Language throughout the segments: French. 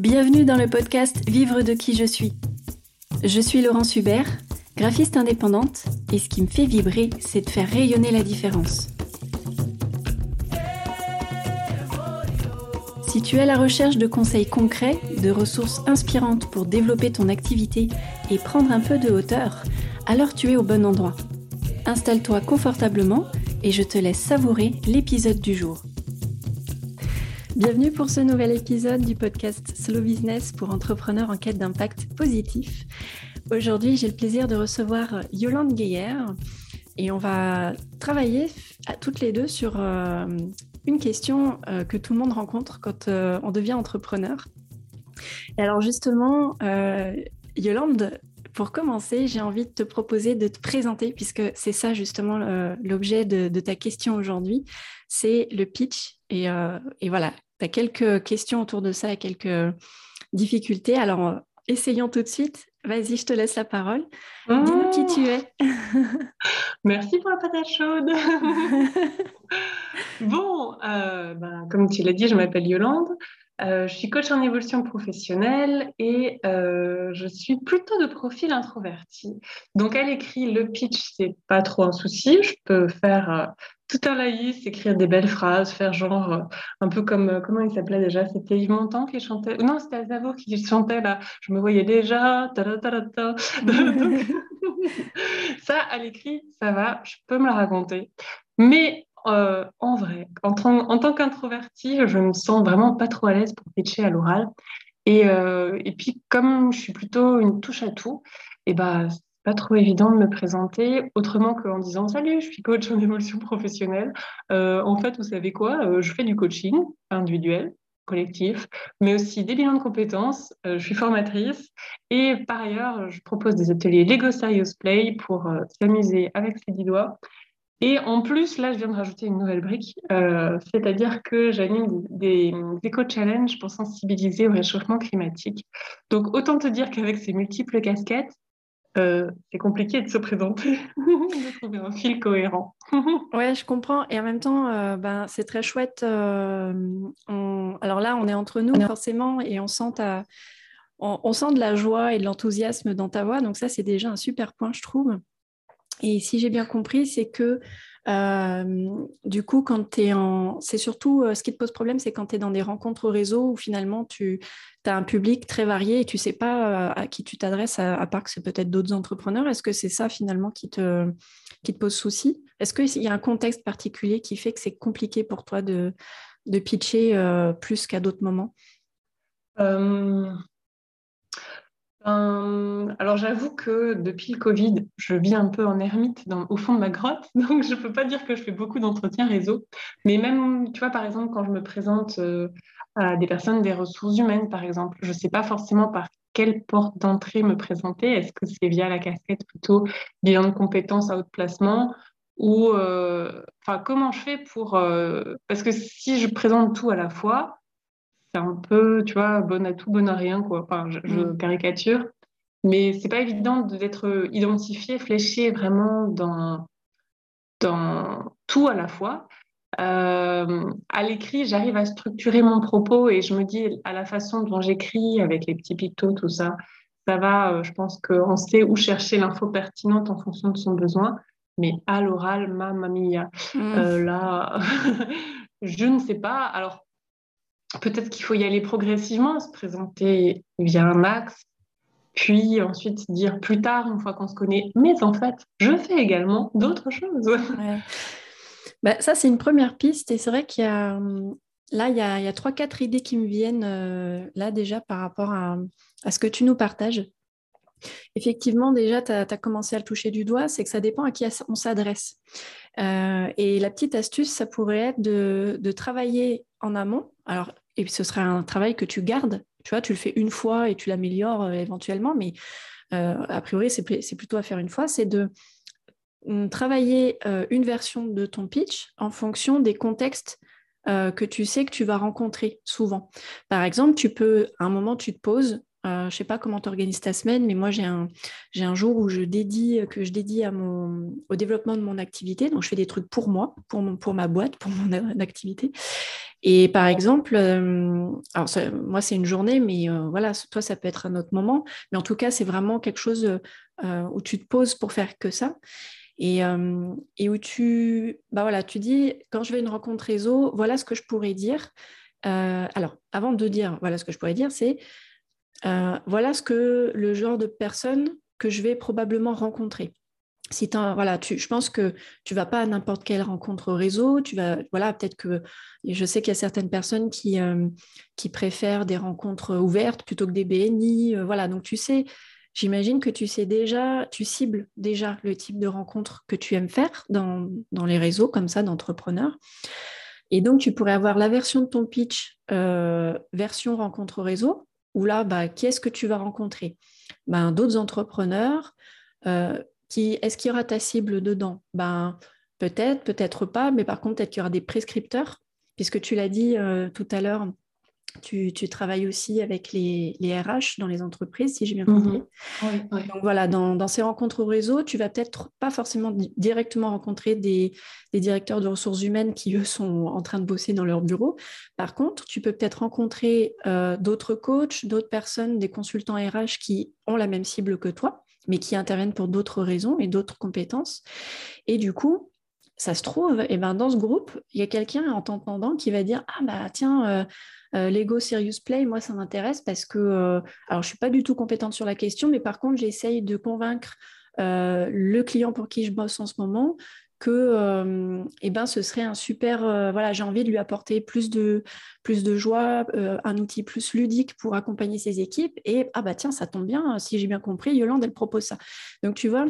Bienvenue dans le podcast Vivre de qui je suis. Je suis Laurence Hubert, graphiste indépendante, et ce qui me fait vibrer, c'est de faire rayonner la différence. Si tu es à la recherche de conseils concrets, de ressources inspirantes pour développer ton activité et prendre un peu de hauteur, alors tu es au bon endroit. Installe-toi confortablement et je te laisse savourer l'épisode du jour. Bienvenue pour ce nouvel épisode du podcast Slow Business pour entrepreneurs en quête d'impact positif. Aujourd'hui, j'ai le plaisir de recevoir Yolande Gaillère et on va travailler à toutes les deux sur euh, une question euh, que tout le monde rencontre quand euh, on devient entrepreneur. Alors justement, Yolande, pour commencer, j'ai envie de te proposer de te présenter, puisque c'est ça justement l'objet de, ta question aujourd'hui, c'est le pitch. Et voilà, tu as quelques questions autour de ça et quelques difficultés. Alors, essayons tout de suite. Vas-y, je te laisse la parole. Dis-nous qui tu es. Merci pour la patate chaude. bon, euh, ben, comme tu l'as dit, je m'appelle Yolande. Euh, je suis coach en évolution professionnelle et euh, je suis plutôt de profil introverti. Donc à l'écrit, le pitch, c'est pas trop un souci. Je peux faire tout un laïs, écrire des belles phrases, faire genre euh, un peu comme euh, comment il s'appelait déjà? C'était Yves Montand qui chantait Non, c'était Aznavour qui chantait là. Je me voyais déjà. ça, à l'écrit, ça va, je peux me la raconter. Mais euh, en vrai, en, tant qu'introvertie, je me sens vraiment pas trop à l'aise pour pitcher à l'oral. Et, et, puis, comme je suis plutôt une touche à tout, et ben, pas trop évident de me présenter autrement qu'en disant salut, je suis coach en évolution professionnelle. Euh, en fait, vous savez quoi euh, Je fais du coaching individuel, collectif, mais aussi des bilans de compétences. Euh, je suis formatrice et par ailleurs, je propose des ateliers Lego Serious Play pour s'amuser avec ses dix doigts. Et en plus, là, je viens de rajouter une nouvelle brique, c'est-à-dire que j'anime des, des éco-challenges pour sensibiliser au réchauffement climatique. Donc, autant te dire qu'avec ces multiples casquettes, euh, c'est compliqué de se présenter, de trouver un fil cohérent. ouais, je comprends. Et en même temps, euh, ben, c'est très chouette. Euh, alors là, on est entre nous, forcément, et on sent, on, sent de la joie et de l'enthousiasme dans ta voix. Donc ça, c'est déjà un super point, je trouve. Et si j'ai bien compris, c'est que du coup, quand tu es en. C'est surtout ce qui te pose problème, c'est quand tu es dans des rencontres au réseau où finalement tu as un public très varié et tu sais pas à qui tu t'adresses, à, part que c'est peut-être d'autres entrepreneurs. Est-ce que c'est ça finalement qui te, qui te pose souci? Est-ce qu'il y a un contexte particulier qui fait que c'est compliqué pour toi de, de pitcher plus qu'à d'autres moments? Euh, alors j'avoue que depuis le Covid, je vis un peu en ermite au fond de ma grotte, donc je ne peux pas dire que je fais beaucoup d'entretien réseau. Mais même, tu vois, par exemple, quand je me présente euh, à des personnes des ressources humaines, par exemple, je ne sais pas forcément par quelle porte d'entrée me présenter. Est-ce que c'est via la casquette plutôt bilan de compétences à haut placement ou euh, enfin comment je fais pour parce que si je présente tout à la fois c'est un peu, tu vois, bonne à tout, bonne à rien, quoi. Enfin, je, mm. caricature. Mais c'est pas évident d'être identifié, fléché vraiment dans, dans tout à la fois. Euh, à l'écrit, j'arrive à structurer mon propos et je me dis, à la façon dont j'écris, avec les petits pictos, tout ça, ça va, euh, je pense qu'on sait où chercher l'info pertinente en fonction de son besoin. Mais à l'oral, ma mia, mm. euh, là, je ne sais pas. Alors, peut-être qu'il faut y aller progressivement, se présenter via un axe, puis ensuite dire plus tard, une fois qu'on se connaît, mais en fait, je fais également d'autres choses. Bah, ça, c'est une première piste, et c'est vrai qu'il y a... Là, il y a, trois, quatre idées qui me viennent euh, là déjà par rapport à, ce que tu nous partages. Effectivement, déjà, tu as, commencé à le toucher du doigt, c'est que ça dépend à qui on s'adresse. Euh, et la petite astuce, ça pourrait être de, de travailler en amont. Alors, et ce sera un travail que tu gardes. Tu vois, tu le fais une fois et tu l'améliores euh, éventuellement, mais euh, a priori, c'est plutôt à faire une fois. C'est de mm, travailler euh, une version de ton pitch en fonction des contextes que tu sais que tu vas rencontrer souvent. Par exemple, tu peux, à un moment, tu te poses je ne sais pas comment tu organises ta semaine, mais moi j'ai un, un jour où je dédie, que je dédie à mon, au développement de mon activité. Donc je fais des trucs pour moi, pour, mon, pour ma boîte, pour mon activité. Et par exemple, alors moi c'est une journée, mais voilà, toi ça peut être un autre moment. Mais en tout cas, c'est vraiment quelque chose où tu te poses pour faire que ça. Et, et, où tu, bah voilà, tu dis, quand je vais à une rencontre réseau, voilà ce que je pourrais dire. alors, avant de dire voilà ce que je pourrais dire, c'est voilà ce que le genre de personne que je vais probablement rencontrer si voilà, tu, je pense que tu vas pas à n'importe quelle rencontre réseau. Tu vas, voilà, peut-être que je sais qu'il y a certaines personnes qui, euh, qui préfèrent des rencontres ouvertes plutôt que des BNI. Euh, voilà, donc tu sais, j'imagine que tu sais déjà, tu cibles déjà le type de rencontre que tu aimes faire dans, dans les réseaux comme ça d'entrepreneurs. Et donc, tu pourrais avoir la version de ton pitch, euh, version rencontre réseau, où là, bah, qui est-ce que tu vas rencontrer? Ben, D'autres entrepreneurs, est-ce qu'il y aura ta cible dedans? Ben peut-être, peut-être pas, mais par contre peut-être qu'il y aura des prescripteurs, puisque tu l'as dit euh, tout à l'heure, tu, travailles aussi avec les, RH dans les entreprises, si j'ai bien compris. Mhm. Donc voilà, dans, ces rencontres au réseau, tu vas peut-être pas forcément directement rencontrer des, directeurs de ressources humaines qui, eux, sont en train de bosser dans leur bureau. Par contre, tu peux peut-être rencontrer euh, d'autres coachs, d'autres personnes, des consultants RH qui ont la même cible que toi mais qui interviennent pour d'autres raisons et d'autres compétences. Et du coup, ça se trouve, et eh ben dans ce groupe, il y a quelqu'un en t'entendant qui va dire Ah, bah tiens, euh, euh, Lego Serious Play, moi, ça m'intéresse parce que, euh, alors, je ne suis pas du tout compétente sur la question, mais par contre, j'essaye de convaincre le client pour qui je bosse en ce moment que euh, eh ben, ce serait un super, euh, voilà, j'ai envie de lui apporter plus de, plus de joie, euh, un outil plus ludique pour accompagner ses équipes. Et ah bah tiens, ça tombe bien, si j'ai bien compris, Yolande, elle propose ça. Donc tu vois,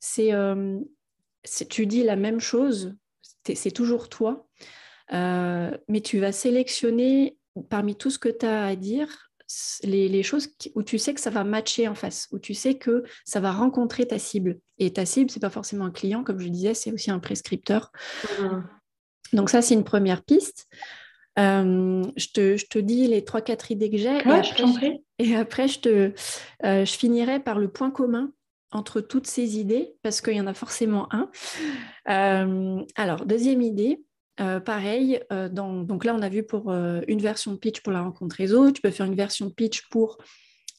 c'est, tu dis la même chose, c'est toujours toi, mais tu vas sélectionner parmi tout ce que tu as à dire les, choses où tu sais que ça va matcher en face, où tu sais que ça va rencontrer ta cible. Et ta cible, c'est pas forcément un client, comme je disais, c'est aussi un prescripteur. Mmh. Donc ça, c'est une première piste. Euh, je, te, dis les trois, quatre idées que j'ai. et, après, je, te, euh, je finirai par le point commun entre toutes ces idées, parce qu'il y en a forcément un. Euh, alors, deuxième idée, euh, pareil, euh, donc là, on a vu pour euh, une version de pitch pour la rencontre réseau. Tu peux faire une version de pitch pour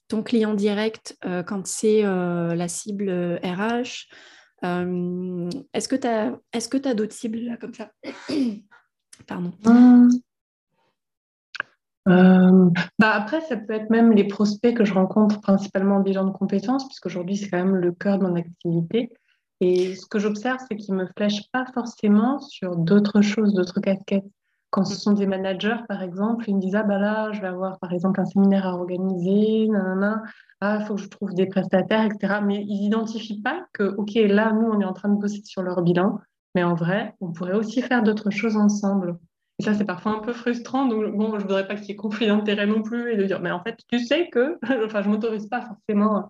ton client direct quand c'est la cible RH. est-ce que tu as, d'autres cibles là comme ça? Pardon. Bah après, ça peut être même les prospects que je rencontre principalement en bilan de compétences, puisqu'aujourd'hui, c'est quand même le cœur de mon activité. Et ce que j'observe, c'est qu'ils ne me flèchent pas forcément sur d'autres choses, d'autres casquettes. Quand ce sont des managers, par exemple, ils me disent Ah, bah là, je vais avoir, par exemple, un séminaire à organiser, nanana, ah, il faut que je trouve des prestataires, etc. Mais ils n'identifient pas que, OK, là, nous, on est en train de bosser sur leur bilan, mais en vrai, on pourrait aussi faire d'autres choses ensemble. Et ça, c'est parfois un peu frustrant. Donc, bon, je ne voudrais pas qu'il y ait conflit d'intérêt non plus et de dire, mais en fait, tu sais que, enfin, je ne m'autorise pas forcément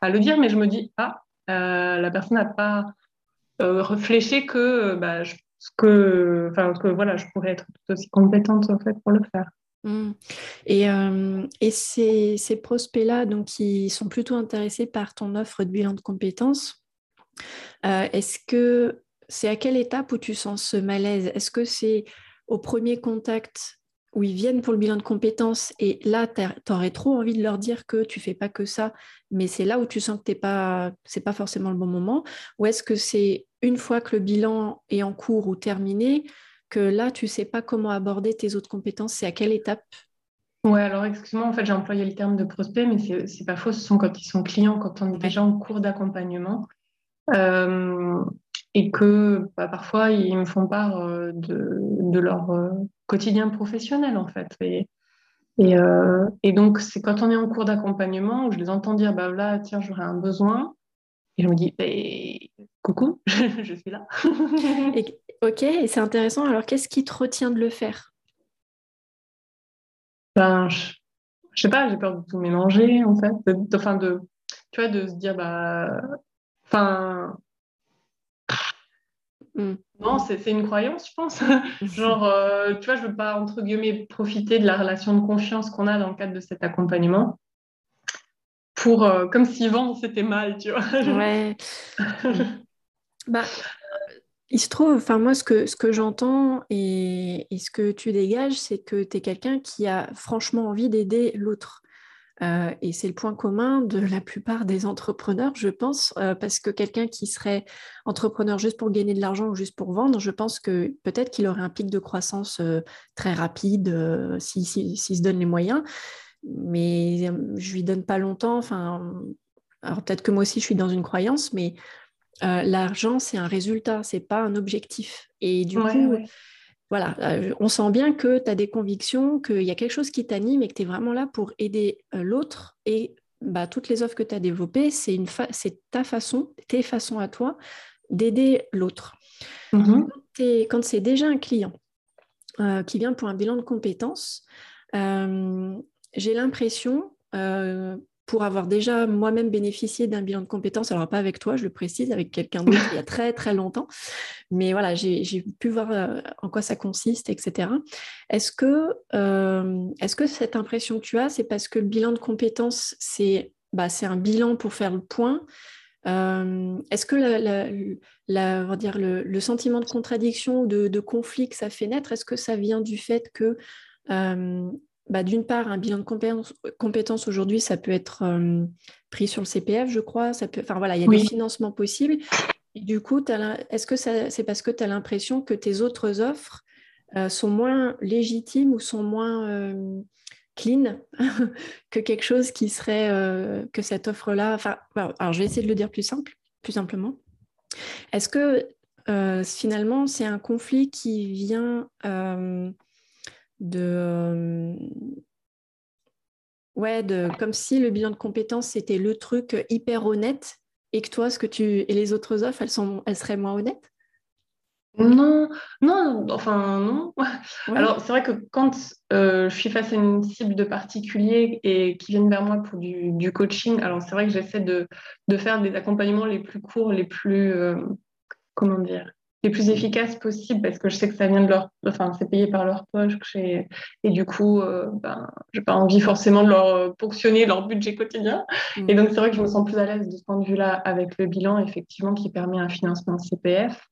à le dire, mais je me dis, ah, la personne n'a pas euh, réfléchi que, euh, bah, je, que, que voilà, je pourrais être tout aussi compétente en fait, pour le faire. Mmh. Et, et, ces, ces prospects-là, donc, qui sont plutôt intéressés par ton offre de bilan de compétences, est-ce que c'est à quelle étape où tu sens ce malaise? Est-ce que c'est au premier contact où ils viennent pour le bilan de compétences et là, tu aurais trop envie de leur dire que tu fais pas que ça, mais c'est là où tu sens que t'es pas, c'est pas forcément le bon moment, ou est-ce que c'est une fois que le bilan est en cours ou terminé, que là, tu sais pas comment aborder tes autres compétences, c'est à quelle étape? Ouais, alors excuse-moi, en fait, j'ai employé le terme de prospect, mais c'est pas faux, ce sont quand ils sont clients, quand on est déjà en cours d'accompagnement. Euh, et que bah, parfois ils me font part euh, de, de leur euh, quotidien professionnel en fait. Et, et, euh, et donc c'est quand on est en cours d'accompagnement où je les entends dire bah là tiens j'aurais un besoin et je me dis bah, coucou je suis là. et, ok et c'est intéressant alors qu'est-ce qui te retient de le faire? Ben je, sais pas j'ai peur de tout mélanger en fait de, enfin de tu vois de se dire bah enfin Mm. Non, c'est une croyance, je pense. Genre, euh, tu vois, je veux pas, entre guillemets, profiter de la relation de confiance qu'on a dans le cadre de cet accompagnement. pour, comme si vendre c'était mal, tu vois. Ouais. bah, il se trouve, enfin moi, ce que, ce que j'entends et, ce que tu dégages, c'est que tu es quelqu'un qui a franchement envie d'aider l'autre. Euh, et c'est le point commun de la plupart des entrepreneurs, je pense, euh, parce que quelqu'un qui serait entrepreneur juste pour gagner de l'argent ou juste pour vendre, je pense que peut-être qu'il aurait un pic de croissance euh, très rapide s'il si, se donne les moyens, mais je lui donne pas longtemps. Enfin, alors peut-être que moi aussi je suis dans une croyance, mais l'argent, c'est un résultat, c'est pas un objectif. Et du coup, voilà, euh, on sent bien que tu as des convictions, qu'il y a quelque chose qui t'anime et que tu es vraiment là pour aider euh, l'autre. Et bah, toutes les offres que tu as développées, c'est ta façon, tes façons à toi d'aider l'autre. Mm-hmm. Quand c'est déjà un client qui vient pour un bilan de compétences, j'ai l'impression pour avoir déjà moi-même bénéficié d'un bilan de compétences, alors pas avec toi, je le précise, avec quelqu'un d'autre il y a très très longtemps, mais voilà, j'ai pu voir euh, en quoi ça consiste, etc. Est-ce que, euh, est que cette impression que tu as, c'est parce que le bilan de compétences, c'est bah, un bilan pour faire le point? Euh, Est-ce que la, la, dire, le, sentiment de contradiction ou de, conflit que ça fait naître, est-ce que ça vient du fait que bah, d'une part, un bilan de compétences, aujourd'hui, ça peut être euh, pris sur le CPF, je crois. Ça peut... Enfin voilà, il y a des financements possibles. Et du coup, est-ce que c'est parce que tu as l'impression que tes autres offres euh, sont moins légitimes ou sont moins euh, clean que quelque chose qui serait que cette offre-là Enfin, alors je vais essayer de le dire plus simple, plus simplement. Est-ce que finalement, c'est un conflit qui vient de euh, ouais de comme si le bilan de compétences c'était le truc hyper honnête et que toi ce que tu et les autres offres elles sont elles seraient moins honnêtes? Non, non, enfin non. Alors c'est vrai que quand euh, je suis face à une cible de particulier et qui viennent vers moi pour du, coaching, alors c'est vrai que j'essaie de, faire des accompagnements les plus courts, les plus, euh, comment dire, les plus efficaces possibles parce que je sais que ça vient de leur, enfin c'est payé par leur poche et, et du coup euh, ben j'ai pas envie forcément de leur euh, ponctionner leur budget quotidien. Mm. et donc c'est vrai que je me sens plus à l'aise de ce point de vue là avec le bilan effectivement qui permet un financement CPF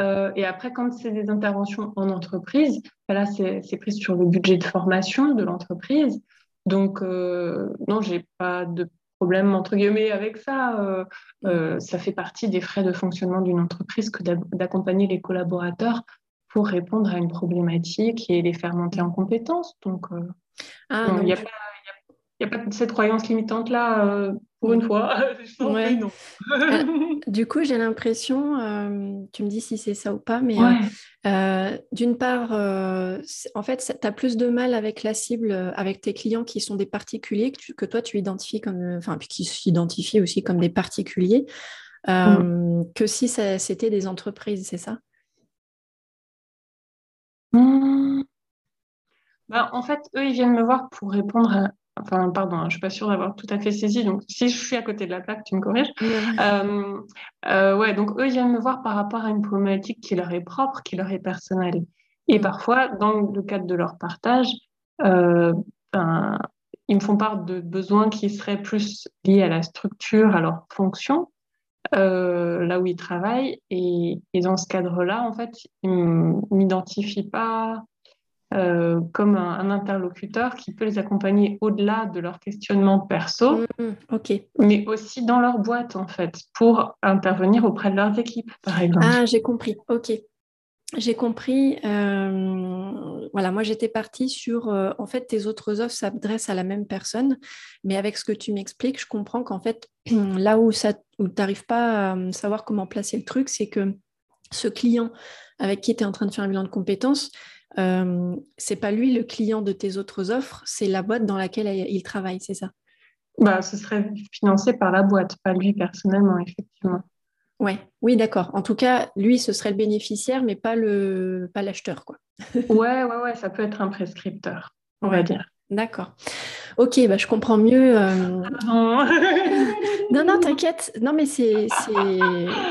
euh, et après quand c'est des interventions en entreprise ben là c'est pris sur le budget de formation de l'entreprise. Donc euh, non j'ai pas de problème entre guillemets avec ça. Euh, euh, ça fait partie des frais de fonctionnement d'une entreprise que d'accompagner les collaborateurs pour répondre à une problématique et les faire monter en compétences. Donc, euh, ah, il n'y a, a, pas cette croyance limitante-là pour une fois. Euh, du coup, j'ai l'impression, euh, tu me dis si c'est ça ou pas, mais euh, d'une part, en fait, tu as plus de mal avec la cible, avec tes clients qui sont des particuliers, que, toi tu identifies comme, enfin, puis qui s'identifient aussi comme des particuliers, que si c'était des entreprises, c'est ça? Mm. bah, En fait, eux, ils viennent me voir pour répondre à Enfin, pardon, hein, je ne suis pas sûre d'avoir tout à fait saisi. Donc, si je suis à côté de la plaque, tu me corriges. Euh, euh, ouais, donc eux, ils viennent me voir par rapport à une problématique qui leur est propre, qui leur est personnelle. Et mm. parfois, dans le cadre de leur partage, euh, ben, ils me font part de besoins qui seraient plus liés à la structure, à leur fonction, là où ils travaillent. Et, et dans ce cadre-là, en fait, ils ne m'identifient pas euh, comme un, interlocuteur qui peut les accompagner au-delà de leur questionnement perso, mmh, mais aussi dans leur boîte, en fait, pour intervenir auprès de leurs équipes, par exemple. Ah, j'ai compris, ok. J'ai compris. Euh, voilà, moi j'étais partie sur, euh, en fait, tes autres offres s'adressent à la même personne, mais avec ce que tu m'expliques, je comprends qu'en fait, là où, tu n'arrives pas à savoir comment placer le truc, c'est que ce client avec qui tu es en train de faire un bilan de compétences, euh, c'est pas lui le client de tes autres offres, c'est la boîte dans laquelle il travaille, c'est ça? Bah, Ce serait financé par la boîte, pas lui personnellement, effectivement. Ouais, oui, d'accord. En tout cas, lui, ce serait le bénéficiaire, mais pas le pas l'acheteur, quoi. ouais, ouais, ouais, ça peut être un prescripteur, on va dire. D'accord. Ok, bah, je comprends mieux. Euh. Ah non, non, t'inquiète. Non, mais c'est,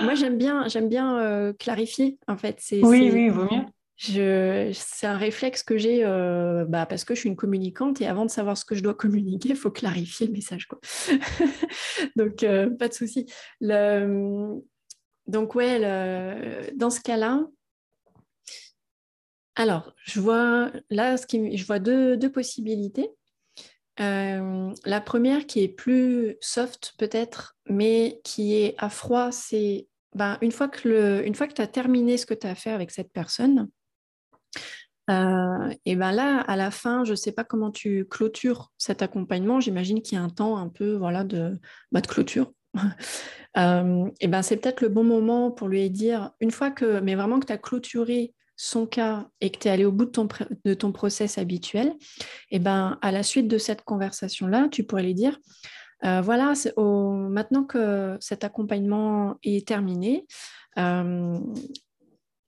moi j'aime bien, j'aime bien euh, clarifier en fait. oui, oui, vaut mieux c'est un réflexe que j'ai euh, bah, parce que je suis une communicante et avant de savoir ce que je dois communiquer, il faut clarifier le message. Quoi. Donc, euh, pas de souci. Donc, ouais, dans ce cas-là, alors, je vois là, ce qui... je vois deux, possibilités. Euh, la première qui est plus soft peut-être, mais qui est à froid, c'est ben, une fois que, une fois que tu as terminé ce que tu as fait avec cette personne, euh, et ben là, à la fin, je ne sais pas comment tu clôtures cet accompagnement. J'imagine qu'il y a un temps un peu voilà, de, bah, de clôture. Euh, et ben c'est peut-être le bon moment pour lui dire, une fois que, mais vraiment que tu as clôturé son cas et que tu es allé au bout de ton, de ton process habituel, et ben à la suite de cette conversation-là, tu pourrais lui dire, euh, voilà, maintenant que cet accompagnement est terminé,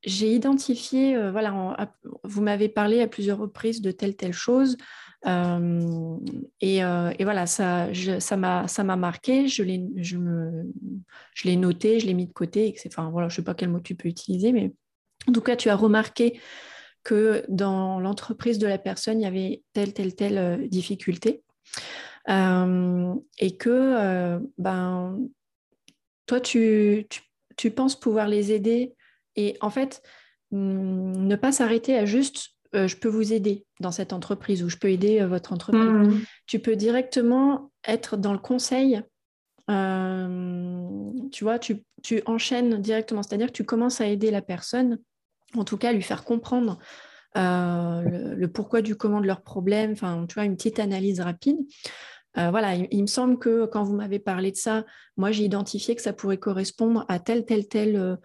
j'ai identifié, euh, voilà, vous m'avez parlé à plusieurs reprises de telle, telle chose. Euh, et, euh, et, voilà, ça, ça m'a marqué, je l'ai je je noté, je l'ai mis de côté. Enfin, voilà, je sais pas quel mot tu peux utiliser, mais en tout cas, tu as remarqué que dans l'entreprise de la personne, il y avait telle, telle, telle difficulté. et que ben, toi, tu, tu, tu penses pouvoir les aider et en fait, hmm, ne pas s'arrêter à juste euh, je peux vous aider dans cette entreprise ou je peux aider euh, votre entreprise. Mmh. Tu peux directement être dans le conseil. Euh, tu vois, tu, enchaînes directement, c'est-à-dire que tu commences à aider la personne, en tout cas lui faire comprendre le, pourquoi du comment de leur problème, enfin, tu vois, une petite analyse rapide. voilà, il, me semble que quand vous m'avez parlé de ça, moi j'ai identifié que ça pourrait correspondre à tel, tel, tel euh,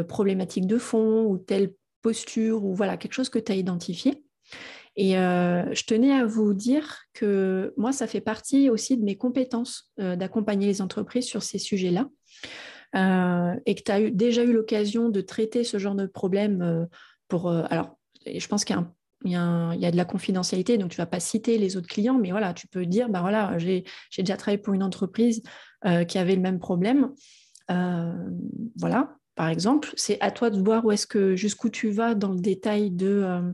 problématique de fond ou telle posture ou voilà quelque chose que tu as identifié. Et euh, je tenais à vous dire que moi, ça fait partie aussi de mes compétences euh, d'accompagner les entreprises sur ces sujets-là. et que tu as déjà eu l'occasion de traiter ce genre de problème pour... alors, je pense qu'il y a de la confidentialité, donc tu ne vas pas citer les autres clients, mais voilà, tu peux dire, bah voilà, j'ai déjà travaillé pour une entreprise qui avait le même problème. voilà, par exemple. C'est à toi de voir où est-ce que jusqu'où tu vas dans le détail de, euh,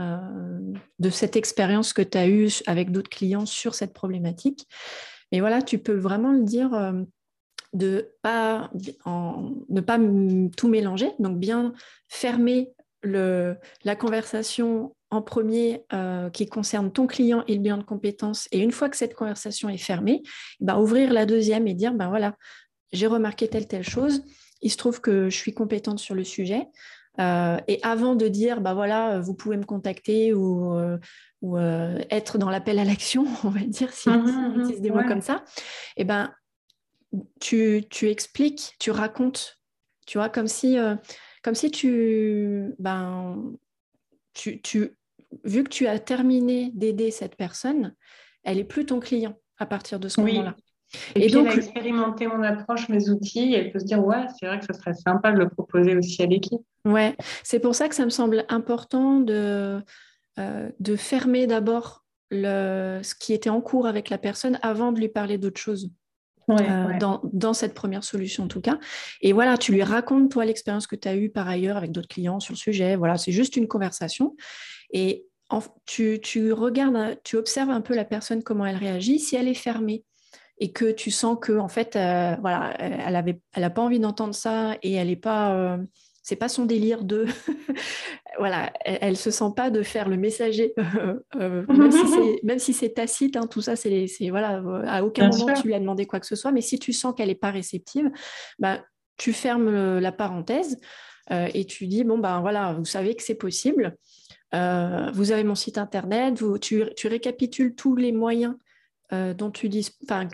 euh, cette expérience que tu as eue avec d'autres clients sur cette problématique. Mais voilà, tu peux vraiment le dire euh, de ne pas tout mélanger, donc bien fermer la conversation en premier qui concerne ton client et le bilan de compétences. Et une fois que cette conversation est fermée, bah, ouvrir la deuxième et dire, ben voilà, j'ai remarqué telle, telle chose il se trouve que je suis compétente sur le sujet. Euh, et avant de dire, bah voilà, vous pouvez me contacter ou, euh, euh, être dans l'appel à l'action, on va dire, si, on mhm, utilise des mots comme ça, et eh ben, tu, expliques, tu racontes, tu vois, comme si, comme si tu, ben, tu, tu, vu que tu as terminé d'aider cette personne, elle est plus ton client à partir de ce moment-là. Et, donc, elle a expérimenté mon approche, mes outils, et elle peut se dire, ouais, c'est vrai que ce serait sympa de le proposer aussi à l'équipe. Ouais, c'est pour ça que ça me semble important de, euh, de fermer d'abord ce qui était en cours avec la personne avant de lui parler d'autre chose. Euh, dans, dans, cette première solution en tout cas. Et voilà, tu lui racontes toi l'expérience que tu as eue par ailleurs avec d'autres clients sur le sujet. Voilà, c'est juste une conversation. Et tu, tu regardes, tu observes un peu la personne, comment elle réagit. Si elle est fermée, et que tu sens que en fait euh, voilà elle avait elle a pas envie d'entendre ça et elle est pas euh, c'est pas son délire de voilà elle, ne se sent pas de faire le messager euh, même, si c'est tacite hein, tout ça c'est voilà à aucun moment tu lui as demandé quoi que ce soit mais si tu sens qu'elle est pas réceptive bah tu fermes la parenthèse et tu dis bon ben voilà vous savez que c'est possible vous avez mon site internet, vous, tu, tu, récapitules tous les moyens euh, dont,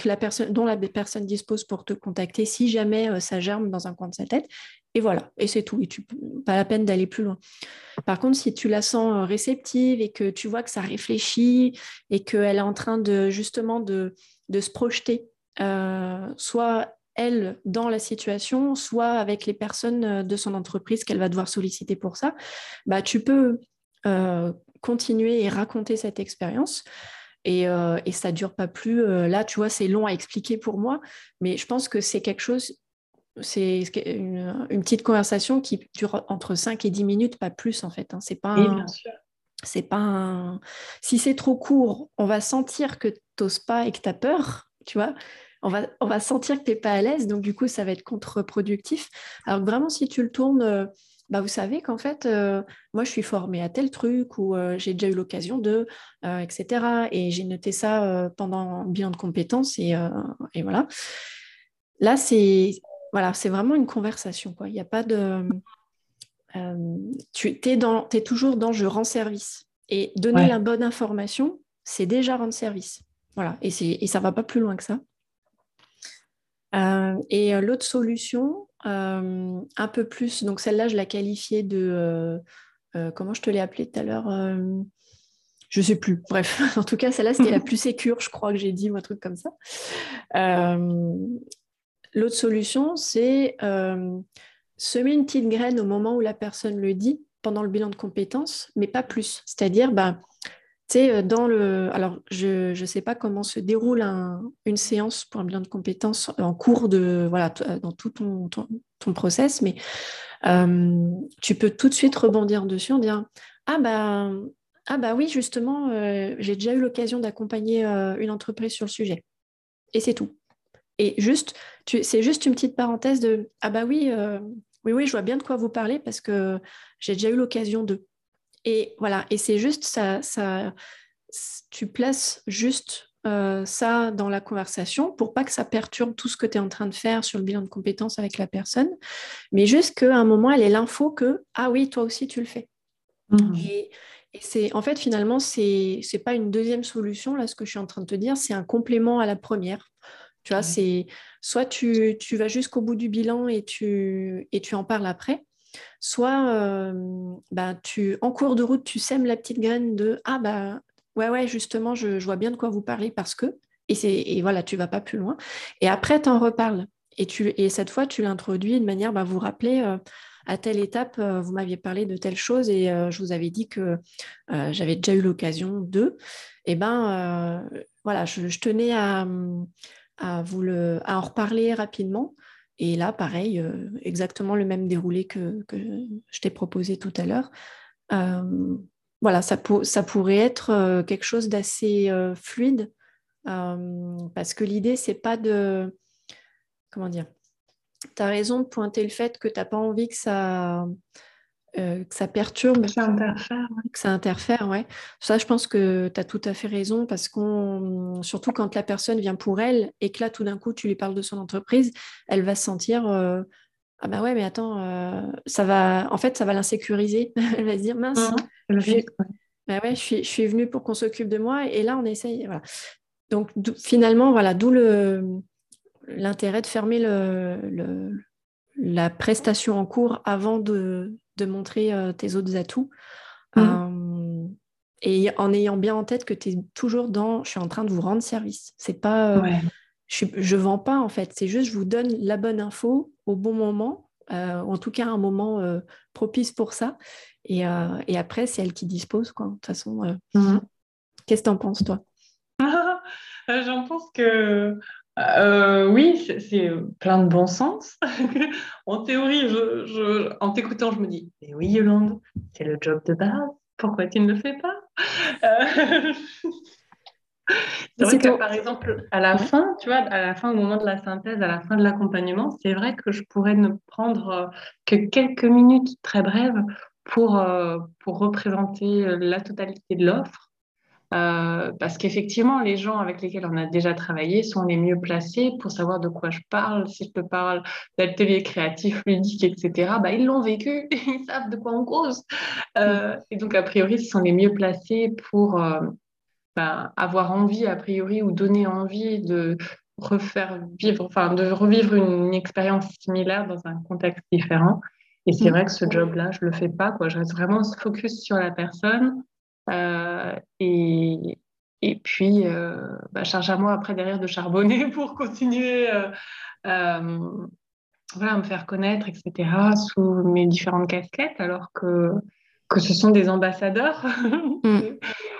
la personne, dispose pour te contacter si jamais euh, ça germe dans un coin de sa tête. Et voilà, et c'est tout. Et tu pas la peine d'aller plus loin. Par contre, si tu la sens euh, réceptive et que tu vois que ça réfléchit et qu'elle est en train de justement de se projeter, soit elle dans la situation, soit avec les personnes de son entreprise qu'elle va devoir solliciter pour ça, bah, tu peux continuer et raconter cette expérience. Et, euh, et ça dure pas plus. Euh, là, tu vois, c'est long à expliquer pour moi, mais je pense que c'est quelque chose c'est une, petite conversation qui dure entre 5 et 10 minutes, pas plus en fait. Hein. C'est pas C'est pas Si c'est trop court, on va sentir que tu n'oses pas et que tu as peur, tu vois. On va, on va sentir que tu n'es pas à l'aise, donc du coup, ça va être contre-productif. Alors que vraiment, si tu le tournes, euh, bah, vous savez qu'en fait, euh, moi, je suis formée à tel truc ou euh, j'ai déjà eu l'occasion de, etc. Et j'ai noté ça pendant bilan de compétences et, et voilà. Là, c'est voilà, c'est vraiment une conversation. Quoi. Il n'y a pas de. Euh, tu es, dans, es toujours dans je rends service. Et donner la bonne information, c'est déjà rendre service. Voilà, et, et ça ne va pas plus loin que ça. Euh, et euh, l'autre solution, un peu plus, donc celle-là, je la qualifiais de. comment je te l'ai appelée tout à l'heure je sais plus. Bref, en tout cas, celle-là, c'était la plus sécure, je crois que j'ai dit, ou un truc comme ça. L'autre solution, c'est euh, semer une petite graine au moment où la personne le dit pendant le bilan de compétences, mais pas plus. C'est-à-dire, bah, euh, dans le. Alors, je ne sais pas comment se déroule une séance pour un bilan de compétences en cours de. Voilà, euh, dans tout ton, ton, process, mais tu peux tout de suite rebondir dessus en disant Ah, bah, ah bah oui, justement, j'ai déjà eu l'occasion d'accompagner une entreprise sur le sujet. Et c'est tout. Et juste, c'est juste une petite parenthèse de ah bah oui, euh, oui, oui, je vois bien de quoi vous parlez parce que j'ai déjà eu l'occasion de. Et voilà, et c'est juste ça, ça, tu places juste euh, ça dans la conversation pour pas que ça perturbe tout ce que tu es en train de faire sur le bilan de compétences avec la personne, mais juste qu'à un moment, elle ait l'info que ah oui, toi aussi tu le fais. Mmh. Et, et c'est en fait finalement c'est c'est pas une deuxième solution là ce que je suis en train de te dire, c'est un complément à la première. Tu vois, c'est soit tu, vas jusqu'au bout du bilan et tu, et tu en parles après, soit euh, bah, tu, en cours de route, tu sèmes la petite graine de Ah, bah ouais, ouais, justement, je, vois bien de quoi vous parlez parce que, et, et voilà, tu vas pas plus loin. Et après, tu en reparles. Et, cette fois, tu l'introduis de manière, bah, vous rappeler, euh, à telle étape, euh, vous m'aviez parlé de telle chose et je vous avais dit que j'avais déjà eu l'occasion de. Et eh ben, voilà, je, tenais à à, vous à en reparler rapidement. Et là, pareil, euh, exactement le même déroulé que, que je t'ai proposé tout à l'heure. Euh, voilà, ça, ça, pourrait être euh, quelque chose d'assez fluide parce que l'idée, c'est pas de. Comment dire Tu as raison de pointer le fait que tu n'as pas envie que ça euh, que ça perturbe. Que ça interfère. Que ça interfère, ouais. Ça, je pense que tu as tout à fait raison parce qu'on, surtout quand la personne vient pour elle et que là, tout d'un coup, tu lui parles de son entreprise, elle va se sentir euh, Ah bah ouais, mais attends, euh, ça va, en fait, ça va l'insécuriser. elle va se dire Mince, mmh, je, suis... Bah ouais, je, suis, je suis venue pour qu'on s'occupe de moi et là, on essaye. Voilà. Donc, finalement, voilà, d'où l'intérêt de fermer le, le, la prestation en cours avant de, de montrer euh, tes autres atouts. Mmh. Euh, et en ayant bien en tête que tu es toujours dans je suis en train de vous rendre service. C'est pas euh, je, je vends pas en fait, c'est juste je vous donne la bonne info au bon moment, en tout cas un moment propice pour ça. Et, et après, c'est elle qui dispose quoi. De toute façon, mmh. qu'est-ce que tu en penses toi? J'en pense que euh, oui, c'est plein de bon sens. en théorie, je, en t'écoutant, je me dis, mais oui, Yolande, c'est le job de base. Pourquoi tu ne le fais pas? Euh, C'est vrai que, par exemple, à la fin, tu vois, à la fin, au moment de la synthèse, à la fin de l'accompagnement, c'est vrai que je pourrais ne prendre euh, que quelques minutes très brèves pour, pour représenter la totalité de l'offre euh, parce qu'effectivement, les gens avec lesquels on a déjà travaillé sont les mieux placés pour savoir de quoi je parle. Si je te parle d'ateliers créatifs, ludiques, etc., bah, ils l'ont vécu, ils savent de quoi on cause. Euh, et donc, a priori, ils sont les mieux placés pour euh, bah, avoir envie, a priori, ou donner envie de refaire vivre, enfin, de revivre une, expérience similaire dans un contexte différent. Et c'est mm. vrai que ce job-là, je le fais pas. Quoi. Je reste vraiment focus sur la personne et, et puis, euh, bah, charge à moi après derrière de charbonner pour continuer euh, voilà, à me faire connaître, etc., sous mes différentes casquettes, alors que, que ce sont des ambassadeurs. Mm.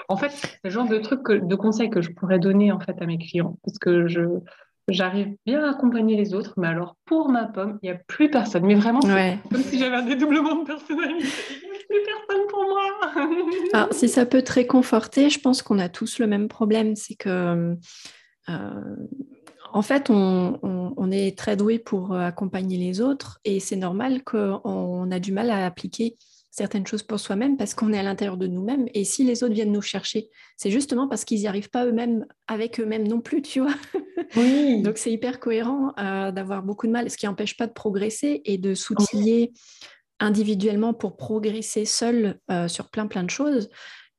en fait, c'est le genre de trucs, de conseils que je pourrais donner en fait à mes clients, parce que je, j'arrive bien à accompagner les autres, mais alors pour ma pomme, il n'y a plus personne. Mais vraiment, c'est comme si j'avais un dédoublement de personnalité. Il n'y a plus personne pour moi. alors, si ça peut te réconforter, je pense qu'on a tous le même problème. C'est que, euh, en fait, on, on, est très doué pour accompagner les autres et c'est normal qu'on a du mal à appliquer certaines choses pour soi-même parce qu'on est à l'intérieur de nous-mêmes. Et si les autres viennent nous chercher, c'est justement parce qu'ils n'y arrivent pas eux-mêmes avec eux-mêmes non plus, tu vois. Oui. Donc c'est hyper cohérent euh, d'avoir beaucoup de mal, ce qui n'empêche pas de progresser et de s'outiller individuellement pour progresser seul euh, sur plein plein de choses.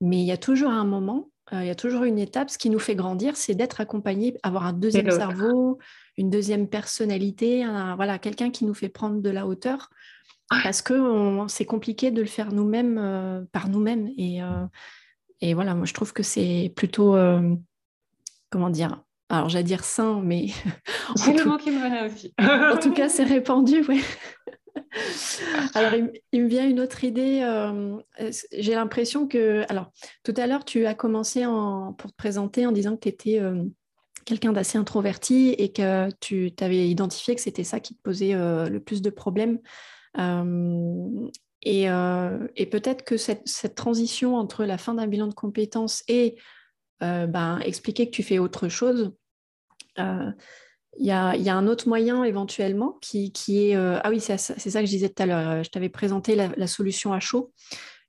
Mais il y a toujours un moment, euh, il y a toujours une étape. Ce qui nous fait grandir, c'est d'être accompagné, avoir un deuxième cerveau, une deuxième personnalité, voilà, quelqu'un qui nous fait prendre de la hauteur parce que c'est compliqué de le faire nous-mêmes euh, par nous-mêmes. Et, euh, et, voilà, moi je trouve que c'est plutôt, euh, comment dire, alors j'allais dire sain, mais... C'est le mot qui me venait aussi. en tout cas, c'est répandu, oui. alors, il, me vient une autre idée. J'ai l'impression que... Alors, tout à l'heure, tu as commencé en, pour te présenter en disant que tu étais quelqu'un d'assez introverti et que tu avais identifié que c'était ça qui te posait le plus de problèmes euh, euh, et, peut-être que cette, transition entre la fin d'un bilan de compétences et euh, ben, expliquer que tu fais autre chose, il y, a, un autre moyen éventuellement qui, est... ah oui, c'est ça, que je disais tout à l'heure. Je t'avais présenté la, solution à chaud.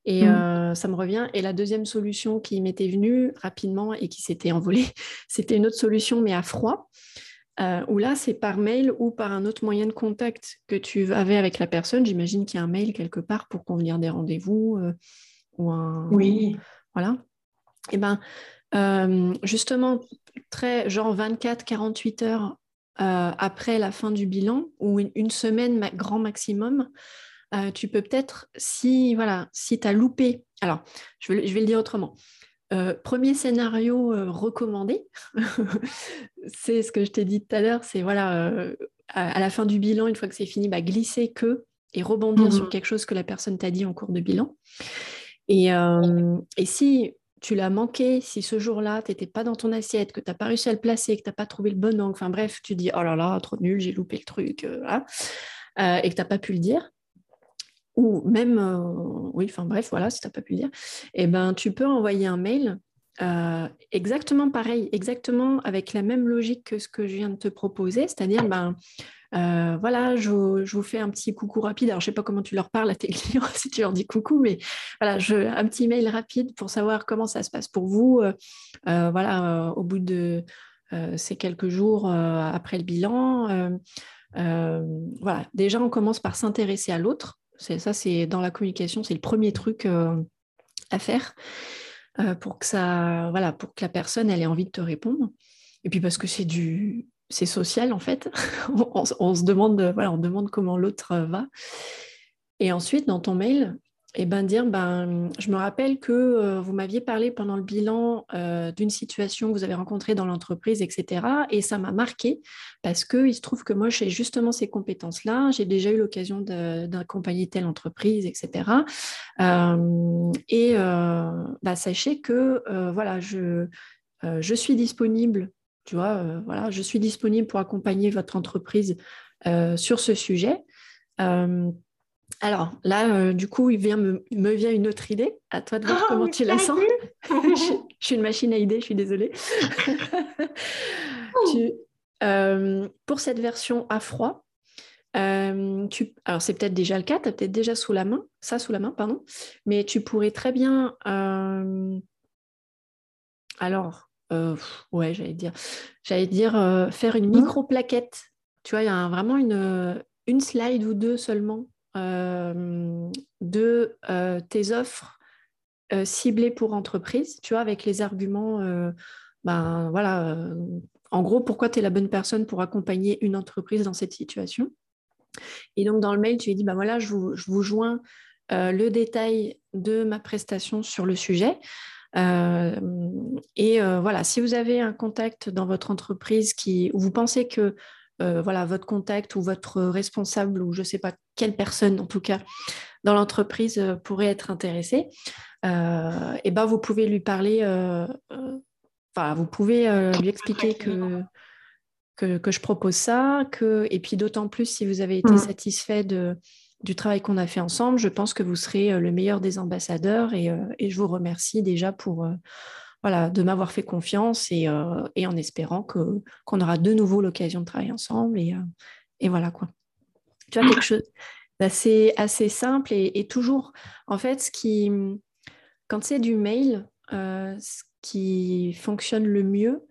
Et mmh. ça me revient. Et la deuxième solution qui m'était venue rapidement et qui s'était envolée, c'était une autre solution, mais à froid. Euh, ou là, c'est par mail ou par un autre moyen de contact que tu avais avec la personne. J'imagine qu'il y a un mail quelque part pour convenir des rendez-vous euh, ou un. Oui. Voilà. Et eh ben, euh, justement, très genre 24-48 heures après la fin du bilan ou une, semaine grand maximum, tu peux peut-être, si voilà, si tu as loupé. Alors, je vais, je vais le dire autrement. Euh, premier scénario euh, recommandé, c'est ce que je t'ai dit tout à l'heure, c'est voilà, euh, à, la fin du bilan, une fois que c'est fini, bah, glisser que et rebondir sur mmh quelque chose que la personne t'a dit en cours de bilan. Et, et si tu l'as manqué, si ce jour-là, tu n'étais pas dans ton assiette, que tu n'as pas réussi à le placer, que tu n'as pas trouvé le bon angle, enfin bref, tu dis, oh là là, trop nul, j'ai loupé le truc, et que tu n'as pas pu le dire, ou même, euh, oui, enfin bref, voilà, si tu n'as pas pu le dire, eh ben, tu peux envoyer un mail euh, exactement pareil, exactement avec la même logique que ce que je viens de te proposer, c'est-à-dire, ben, euh, voilà, je, vous fais un petit coucou rapide. Alors, je ne sais pas comment tu leur parles à tes clients si tu leur dis coucou, mais voilà, je, un petit mail rapide pour savoir comment ça se passe pour vous. voilà, au bout de ces quelques jours après le bilan. voilà, déjà, on commence par s'intéresser à l'autre ça, c'est dans la communication, c'est le premier truc euh, à faire euh, pour que ça, voilà, pour que la personne ait envie de te répondre. Et puis parce que c'est du, c'est social en fait. on, se demande comment l'autre va. Et ensuite, dans ton mail, et ben dire, ben, je me rappelle que euh, vous m'aviez parlé pendant le bilan euh, d'une situation que vous avez rencontrée dans l'entreprise, etc. Et ça m'a marqué parce qu'il se trouve que moi, j'ai justement ces compétences-là. J'ai déjà eu l'occasion d'accompagner telle entreprise, etc. et euh, bah, sachez que voilà, je, je suis disponible. Tu vois, voilà, je suis disponible pour accompagner votre entreprise sur ce sujet. Alors là, euh, du coup, il vient me, vient une autre idée. À toi de voir oh, comment tu la sens. je, suis une machine à idées, je suis désolée. Euh, pour cette version à froid, euh, alors c'est peut-être déjà le cas, tu as peut-être déjà sous la main, ça sous la main, pardon, mais tu pourrais très bien. Alors, ouais, j'allais dire, j'allais dire faire une mmh. micro plaquette. Tu vois, il y a vraiment une, une slide ou deux seulement de euh, tes offres euh, ciblées pour entreprise, tu vois, avec les arguments, ben voilà, en gros, pourquoi tu es la bonne personne pour accompagner une entreprise dans cette situation. Et donc, dans le mail, tu lui dis, ben voilà, je vous, je vous joins le détail de ma prestation sur le sujet. et voilà, si vous avez un contact dans votre entreprise qui, où vous pensez que euh, voilà, votre contact ou votre responsable ou je ne sais pas quelle personne en tout cas dans l'entreprise euh, pourrait être intéressée, euh, et ben vous pouvez lui parler, enfin vous pouvez lui expliquer que que, je propose ça, que, et puis d'autant plus si vous avez été mm. satisfait de, du travail qu'on a fait ensemble, je pense que vous serez le meilleur des ambassadeurs et, et je vous remercie déjà pour voilà, de m'avoir fait confiance et, et en espérant qu'on aura de nouveau l'occasion de travailler ensemble. Et, et voilà quoi. Tu as quelque chose d'assez assez simple et, toujours, en fait, ce qui, quand c'est du mail, ce qui fonctionne le mieux,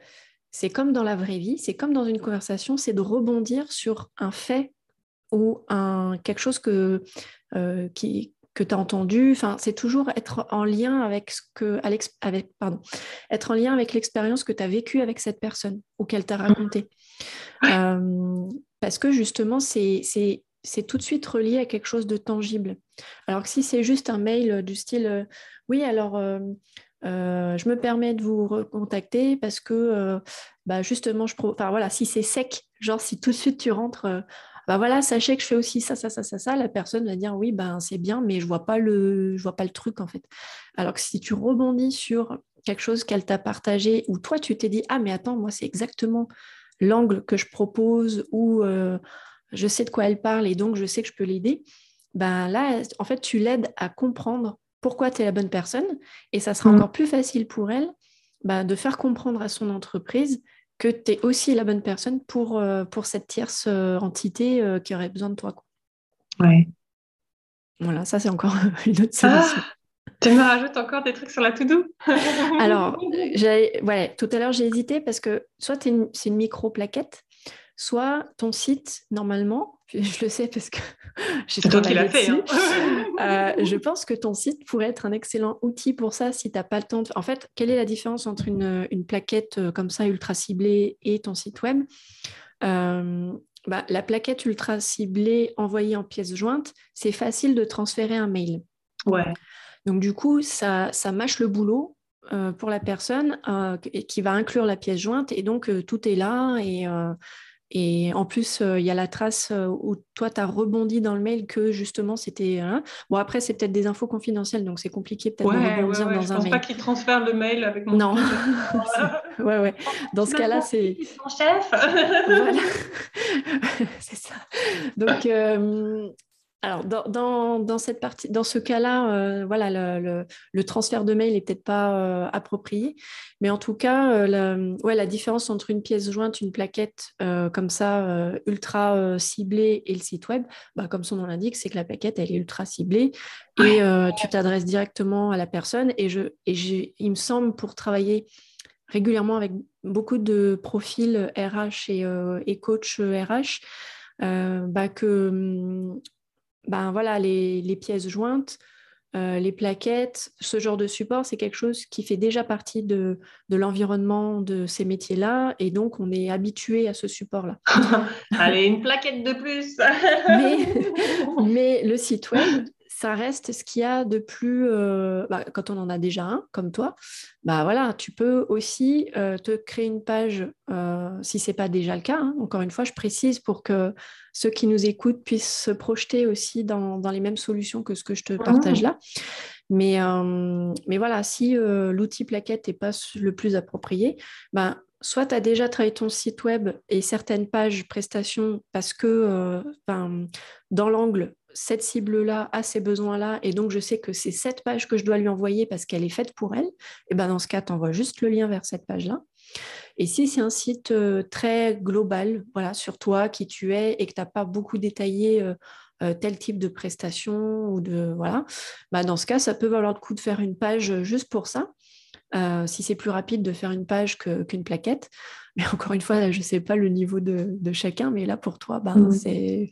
c'est comme dans la vraie vie, c'est comme dans une conversation, c'est de rebondir sur un fait ou un, quelque chose que, qui, que tu as entendu. Enfin, c'est toujours être en lien avec ce que avec, pardon, être en lien avec l'expérience que tu as vécue avec cette personne ou qu'elle t'a racontée. Euh, parce que justement, c'est c'est tout de suite relié à quelque chose de tangible. Alors que si c'est juste un mail du style euh, oui, alors euh, je me permets de vous recontacter parce que bah justement, je enfin voilà, si c'est sec, genre si tout de suite tu rentres bah voilà, sachez que je fais aussi ça, ça, ça, ça, ça, la personne va dire oui, ben c'est bien, mais je vois pas le, je vois pas le truc en fait. Alors que si tu rebondis sur quelque chose qu'elle t'a partagé, ou toi tu t'es dit ah mais attends, moi c'est exactement l'angle que je propose, ou euh, je sais de quoi elle parle et donc je sais que je peux l'aider, ben là en fait tu l'aides à comprendre pourquoi tu es la bonne personne et ça sera mmh. encore plus facile pour elle ben, de faire comprendre à son entreprise que tu es aussi la bonne personne pour, euh, pour cette tierce euh, entité euh, qui aurait besoin de toi. Quoi. Ouais. Voilà, ça c'est encore une autre solution. Ah, tu me rajoutes encore des trucs sur la to-do? Alors, ouais, tout à l'heure j'ai hésité parce que soit c'est une micro-plaquette, soit ton site, normalement, je le sais parce que j'ai travaillé dessus, hein. euh, je pense que ton site pourrait être un excellent outil pour ça si tu n'as pas le temps. En fait, quelle est la différence entre une, plaquette euh, comme ça ultra ciblée et ton site web? Euh, bah, La plaquette ultra ciblée envoyée en pièce jointe, c'est facile de transférer un mail. Ouais. Donc du coup, ça, ça mâche le boulot pour la personne qui va inclure la pièce jointe et donc tout est là et et en plus, euh, il y a la trace euh, où toi, tu as rebondi dans le mail que justement, c'était. Hein. Bon, après, c'est peut-être des infos confidentielles, donc c'est compliqué peut-être de rebondir dans je un pense pas qu'il transfère le mail avec mon. Non. ouais, ouais. Dans ce cas-là, c'est. Mon chef. voilà. c'est ça. Donc, euh, alors, dans, cette partie, dans ce cas-là, euh, voilà, le, transfert de mail n'est peut-être pas euh, approprié, mais en tout cas, euh, la, ouais, la différence entre une pièce jointe, une plaquette comme ça, ultra ciblée, et le site web, bah, comme son nom l'indique, c'est que la plaquette, elle est ultra ciblée et tu t'adresses directement à la personne. Et, je, et il me semble, pour travailler régulièrement avec beaucoup de profils RH et, et coach RH, bah, que hum, ben voilà, les, pièces jointes, euh, les plaquettes, ce genre de support, c'est quelque chose qui fait déjà partie de, l'environnement de ces métiers-là, et donc on est habitué à ce support-là. Allez, une plaquette de plus mais, mais, le site web, ça reste ce qu'il y a de plus, euh, bah, quand on en a déjà un, comme toi, bah voilà, tu peux aussi euh, te créer une page, euh, si ce n'est pas déjà le cas. Hein. Encore une fois, je précise pour que ceux qui nous écoutent puissent se projeter aussi dans, les mêmes solutions que ce que je te partage là. Mais, mais voilà, si l'outil plaquette n'est pas le plus approprié, bah, soit tu as déjà travaillé ton site web et certaines pages prestations parce que dans l'angle, cette cible-là a ces besoins-là, et donc je sais que c'est cette page que je dois lui envoyer parce qu'elle est faite pour elle, et ben dans ce cas, tu envoies juste le lien vers cette page-là. Et si c'est un site euh, très global, voilà, sur toi, qui tu es, et que tu n'as pas beaucoup détaillé euh, euh, tel type de prestation, ou de voilà, bah dans ce cas, ça peut valoir le coup de faire une page juste pour ça. si c'est plus rapide de faire une page qu'une plaquette. Mais encore une fois, je ne sais pas le niveau de, chacun, mais là pour toi, ben, mmh. c'est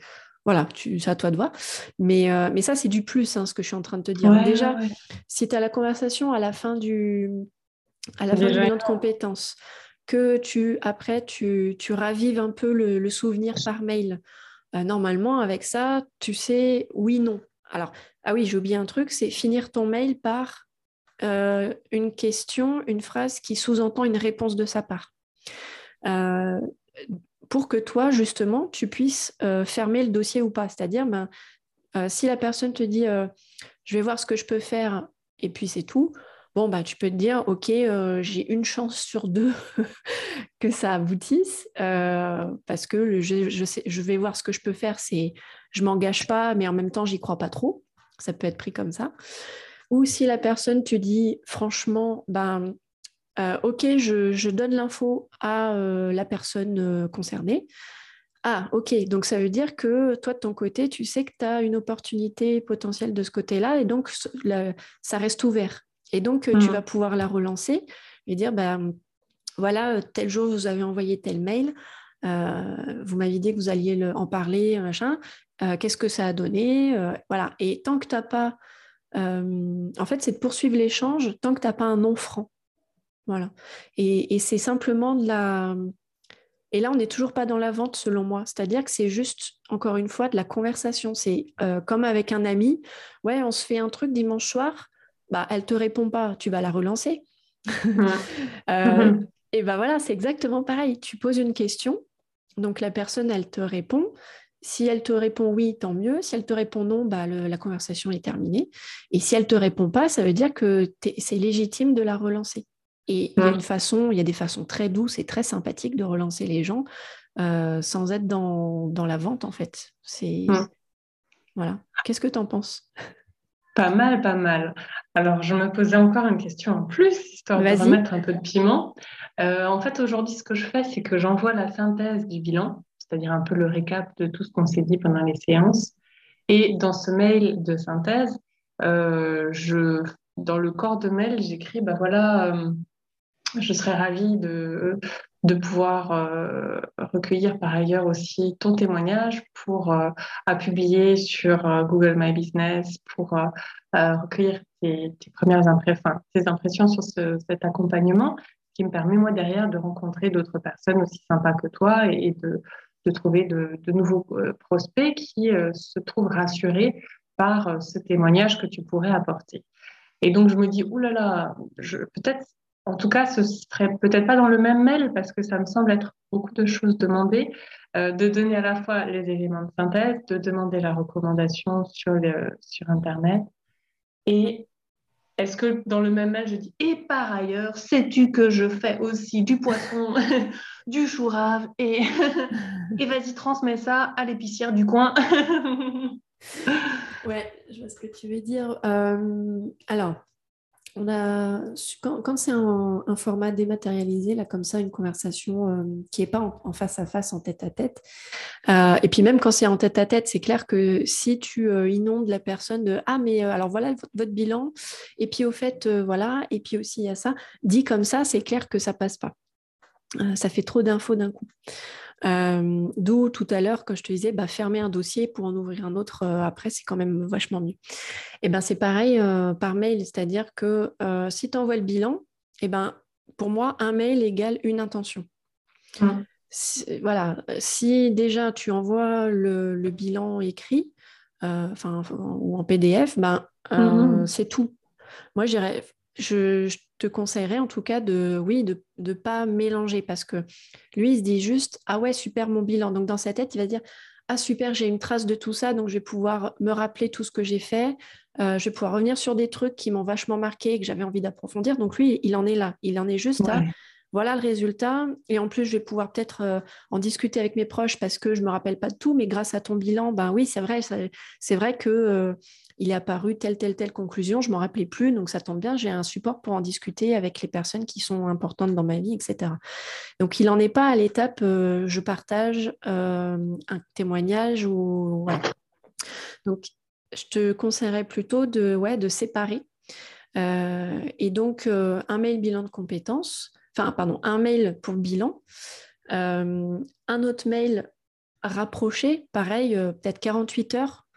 voilà, c'est à toi de voir. Mais, euh, mais ça, c'est du plus, hein, ce que je suis en train de te dire. Déjà, si tu as la conversation à la fin du, à la fin du bilan de compétences, que tu, après, tu, tu ravives un peu le, souvenir par mail, euh, normalement, avec ça, tu sais oui, non. Alors, ah oui, j'ai oublié un truc, c'est finir ton mail par euh, une question, une phrase qui sous-entend une réponse de sa part pour que toi, justement, tu puisses euh, fermer le dossier ou pas. C'est-à-dire, ben, euh, si la personne te dit euh, je vais voir ce que je peux faire et puis c'est tout, bon, bah, tu peux te dire, OK, j'ai une chance sur deux que ça aboutisse, parce que je vais voir ce que je peux faire, c'est je m'engage pas, mais en même temps, j'y crois pas trop. Ça peut être pris comme ça. Ou si la personne te dit, franchement, ben, OK, je, je donne l'info à la personne concernée. Ah, ok. Donc ça veut dire que toi, de ton côté, tu sais que tu as une opportunité potentielle de ce côté-là et donc ça reste ouvert. Et donc, tu mmh. vas pouvoir la relancer et dire, bah, voilà, tel jour, vous avez envoyé tel mail. Euh, vous m'aviez dit que vous alliez en parler, machin. Euh, qu'est-ce que ça a donné euh, Voilà. Et tant que tu n'as pas... en fait, c'est de poursuivre l'échange tant que tu n'as pas un nom franc. Voilà. et c'est simplement de la et là, on n'est toujours pas dans la vente, selon moi. C'est-à-dire que c'est juste, encore une fois, de la conversation. C'est euh, comme avec un ami. Ouais, on se fait un truc dimanche soir. Bah, elle te répond pas. Tu vas la relancer. Euh, et ben voilà, c'est exactement pareil. Tu poses une question. Donc la personne, elle te répond. Si elle te répond oui, tant mieux. Si elle te répond non, bah, la conversation est terminée. Et si elle te répond pas, ça veut dire que c'est légitime de la relancer. Et il y a une façon, il y a des façons très douces et très sympathiques de relancer les gens euh, sans être dans, dans, la vente, en fait. C'est voilà. Qu'est-ce que tu en penses? Pas mal, pas mal. Alors, je me posais encore une question en plus, histoire de remettre un peu de piment. Euh, en fait, aujourd'hui, ce que je fais, c'est que j'envoie la synthèse du bilan, c'est-à-dire un peu le récap de tout ce qu'on s'est dit pendant les séances. Et dans ce mail de synthèse, euh, je, dans le corps de mail, j'écris, bah voilà, je serais ravie de, de pouvoir euh, recueillir par ailleurs aussi ton témoignage pour euh, à publier sur euh, Google My Business, pour recueillir tes, premières impressions, tes impressions sur cet accompagnement, qui me permet moi derrière de rencontrer d'autres personnes aussi sympas que toi et, de, de, trouver de nouveaux prospects qui se trouvent rassurés par ce témoignage que tu pourrais apporter. Et donc je me dis, oulala, peut-être en tout cas, ce serait peut-être pas dans le même mail parce que ça me semble être beaucoup de choses demandées, euh, de donner à la fois les éléments de synthèse, de demander la recommandation sur, sur Internet. Et est-ce que dans le même mail, je dis et par ailleurs, sais-tu que je fais aussi du poisson, du chou rave et, et vas-y, transmets ça à l'épicière du coin Ouais, je vois ce que tu veux dire. Euh, alors, quand, c'est un, format dématérialisé, là, comme ça, une conversation euh, qui n'est pas en, face à face, en tête à tête, euh, et puis même quand c'est en tête à tête, c'est clair que si tu euh, inondes la personne de Ah, mais alors voilà votre bilan, et puis au fait, voilà, et puis aussi il y a ça, dit comme ça, c'est clair que ça passe pas. Ça fait trop d'infos d'un coup. Euh, d'où tout à l'heure, quand je te disais, bah, fermer un dossier pour en ouvrir un autre euh, après, c'est quand même vachement mieux. Et eh ben c'est pareil euh, par mail, c'est-à-dire que si tu envoies le bilan, et eh ben, pour moi, un mail égale une intention. Mmh. voilà, si déjà tu envoies le, bilan écrit, enfin ou en PDF, ben, mmh c'est tout. Moi, je, te conseillerais en tout cas de, oui, de ne pas mélanger parce que lui, il se dit juste, ah ouais, super mon bilan. Donc dans sa tête, il va dire, ah super, j'ai une trace de tout ça, donc je vais pouvoir me rappeler tout ce que j'ai fait. Euh, je vais pouvoir revenir sur des trucs qui m'ont vachement marqué et que j'avais envie d'approfondir. Donc lui, il en est là. Il en est juste à voilà le résultat. Et en plus, je vais pouvoir peut-être euh, en discuter avec mes proches parce que je ne me rappelle pas de tout, mais grâce à ton bilan, ben oui, c'est vrai, c'est vrai que euh, il est apparu telle, telle, telle conclusion, je ne m'en rappelais plus, donc ça tombe bien, j'ai un support pour en discuter avec les personnes qui sont importantes dans ma vie, etc. Donc il n'en est pas à l'étape, euh, je partage un témoignage ou Donc je te conseillerais plutôt de, séparer. et donc, un mail bilan de compétences, enfin, pardon, un mail pour le bilan, euh, un autre mail rapproché, pareil, euh, peut-être 48 heures.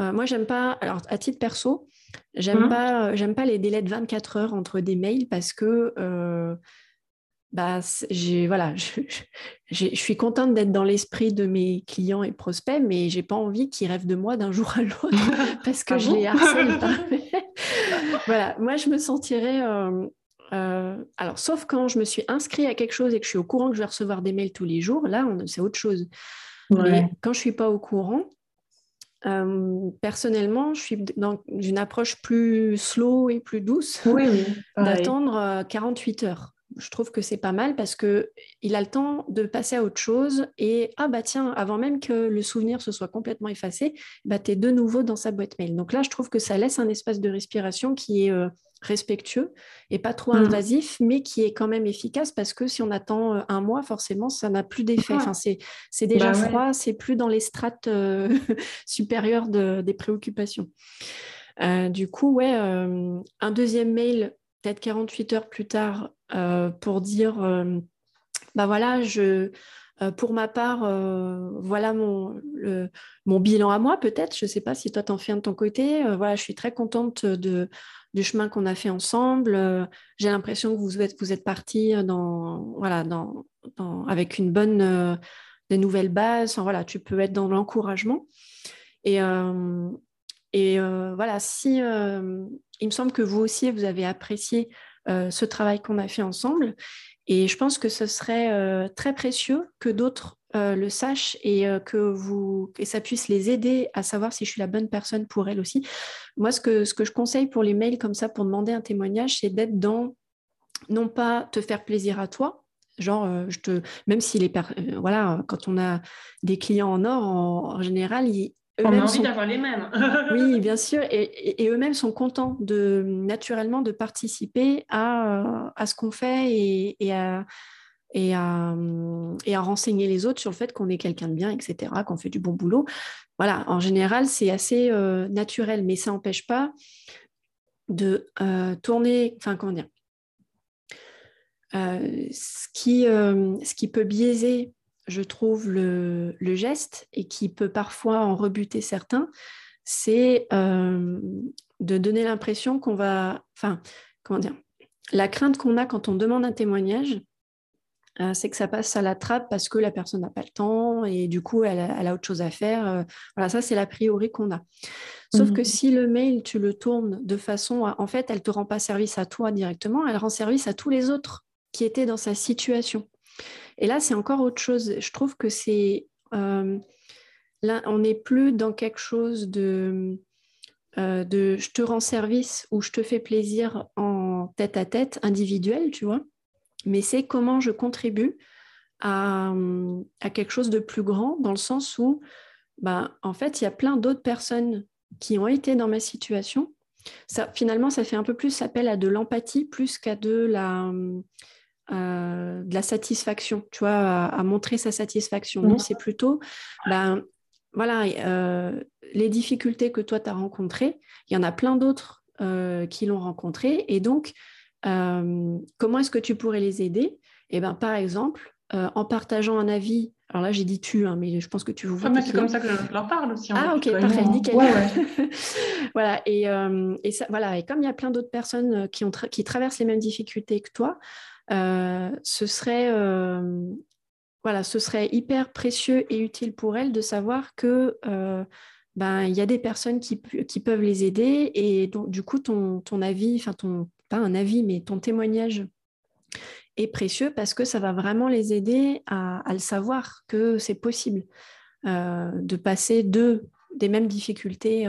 Euh, moi, j'aime pas, alors à titre perso, j'aime mmh. pas, j'aime pas les délais de 24 heures entre des mails parce que bah, j'ai, voilà, je, je, suis contente d'être dans l'esprit de mes clients et prospects, mais j'ai pas envie qu'ils rêvent de moi d'un jour à l'autre parce que ah je les harcèle. voilà, moi je me sentirais euh, alors, sauf quand je me suis inscrit à quelque chose et que je suis au courant que je vais recevoir des mails tous les jours, là, c'est autre chose. Mais quand je ne suis pas au courant, personnellement, je suis dans une approche plus slow et plus douce d'attendre 48 heures je trouve que c'est pas mal parce que il a le temps de passer à autre chose et ah bah tiens, avant même que le souvenir se soit complètement effacé, bah tu es de nouveau dans sa boîte mail. Donc là, je trouve que ça laisse un espace de respiration qui est euh, respectueux et pas trop mmh. invasif, mais qui est quand même efficace parce que si on attend euh, un mois, forcément, ça n'a plus d'effet. Enfin, c'est, déjà bah froid, c'est plus dans les strates euh, supérieures des préoccupations. du coup, ouais, un deuxième mail peut-être 48 heures plus tard euh, pour dire, euh, bah voilà, je, euh, pour ma part, voilà mon, mon bilan à moi peut-être. Je ne sais pas si toi t'en fais un de ton côté. voilà, je suis très contente de, du chemin qu'on a fait ensemble. J'ai l'impression que vous êtes, vous êtes partis dans, voilà, dans, avec une bonne, des nouvelles bases. voilà, tu peux être dans l'encouragement. Et, et voilà, si il me semble que vous aussi, vous avez apprécié euh, ce travail qu'on a fait ensemble. Et je pense que ce serait euh, très précieux que d'autres euh, le sachent et que vous et ça puisse les aider à savoir si je suis la bonne personne pour elles aussi. Moi, ce que, ce que je conseille pour les mails comme ça, pour demander un témoignage, c'est d'être dans non pas te faire plaisir à toi, genre je te même si les voilà quand on a des clients en or en, général ils, on a envie d'avoir les mêmes. oui, bien sûr. Et, eux-mêmes sont contents de naturellement de participer à, à ce qu'on fait et, et, à, et, à, et à renseigner les autres sur le fait qu'on est quelqu'un de bien, etc., qu'on fait du bon boulot. Voilà, en général, c'est assez euh, naturel, mais ça n'empêche pas de euh, tourner, enfin, comment dire, euh, ce, qui, ce qui peut biaiser je trouve, le, geste et qui peut parfois en rebuter certains, c'est euh, de donner l'impression qu'on va... Enfin, comment dire La crainte qu'on a quand on demande un témoignage, euh, c'est que ça passe à la trappe parce que la personne n'a pas le temps et du coup, elle a, autre chose à faire. Euh, voilà, ça, c'est l'a priori qu'on a. Sauf que mmh. si le mail, tu le tournes de façon à... En fait, elle ne te rend pas service à toi directement, elle rend service à tous les autres qui étaient dans sa situation. Et là, c'est encore autre chose. Je trouve que c'est... Euh, là, on n'est plus dans quelque chose de, euh, de je te rends service ou je te fais plaisir en tête à tête, individuel, tu vois. Mais c'est comment je contribue à, à, quelque chose de plus grand, dans le sens où, bah, en fait, il y a plein d'autres personnes qui ont été dans ma situation. Ça, finalement, ça fait un peu plus appel à de l'empathie plus qu'à de la euh, de la satisfaction, tu vois, à, montrer sa satisfaction. Non, mhm. c'est plutôt, ben, voilà, euh, les difficultés que toi, tu as rencontrées, il y en a plein d'autres euh, qui l'ont rencontré. Et donc, comment est-ce que tu pourrais les aider? Eh ben, par exemple, en partageant un avis alors là, j'ai dit tu, hein, mais je pense que tu vous vois. c'est comme ça que je leur parle aussi. Ah, ok, parfait, nickel. voilà, et, et, ça, voilà, et comme il y a plein d'autres personnes qui, ont qui traversent les mêmes difficultés que toi, euh, ce serait euh, voilà, ce serait hyper précieux et utile pour elles de savoir que euh, ben il y a des personnes qui, qui, peuvent les aider et donc du coup ton, ton avis, enfin ton pas un avis mais ton témoignage est précieux parce que ça va vraiment les aider à, à le savoir que c'est possible de passer de des mêmes difficultés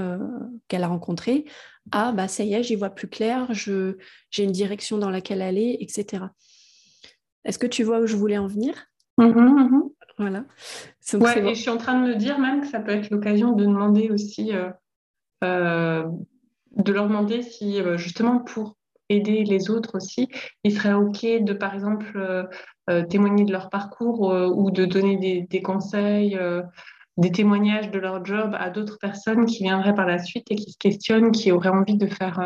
qu'elle a rencontrées à bah ça y est j'y vois plus clair j'ai une direction dans laquelle aller etc est-ce que tu vois où je voulais en venir? Mmh mmh Voilà. et je suis en train de me dire même que ça peut être l'occasion de demander aussi, euh, euh, de leur demander si euh, justement pour aider les autres aussi, il serait OK de, par exemple, témoigner de leur parcours ou de donner des, conseils, des témoignages de leur job à d'autres personnes qui viendraient par la suite et qui se questionnent, qui auraient envie de faire,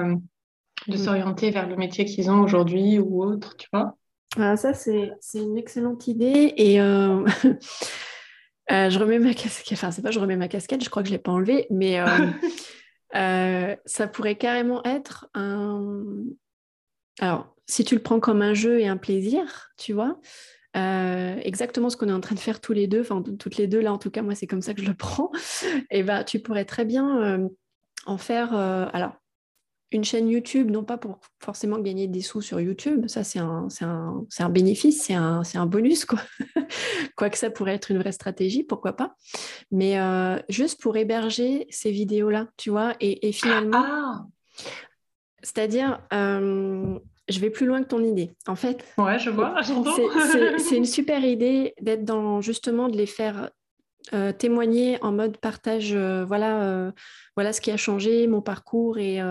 de mmh. s'orienter vers le métier qu'ils ont aujourd'hui ou autre, tu vois? Ça, c'est une excellente idée. Et euh, euh, je remets ma casquette. Enfin, c'est pas je remets ma casquette, je crois que je ne l'ai pas enlevée, mais euh, ça pourrait carrément être un. Alors, si tu le prends comme un jeu et un plaisir, tu vois, exactement ce qu'on est en train de faire tous les deux, enfin, toutes les deux, là, en tout cas, moi, c'est comme ça que je le prends, et bah, tu pourrais très bien en faire. alors, une chaîne YouTube, non pas pour forcément gagner des sous sur YouTube, ça c'est un, un, un, bénéfice, c'est un, un, bonus, quoi. Quoique ça pourrait être une vraie stratégie, pourquoi pas. Mais euh, juste pour héberger ces vidéos-là, tu vois, et, finalement, ah. c'est-à-dire, euh, je vais plus loin que ton idée. En fait, ouais, je vois, c'est une super idée d'être dans justement de les faire euh, témoigner en mode partage, euh, voilà, euh, voilà ce qui a changé, mon parcours. Et,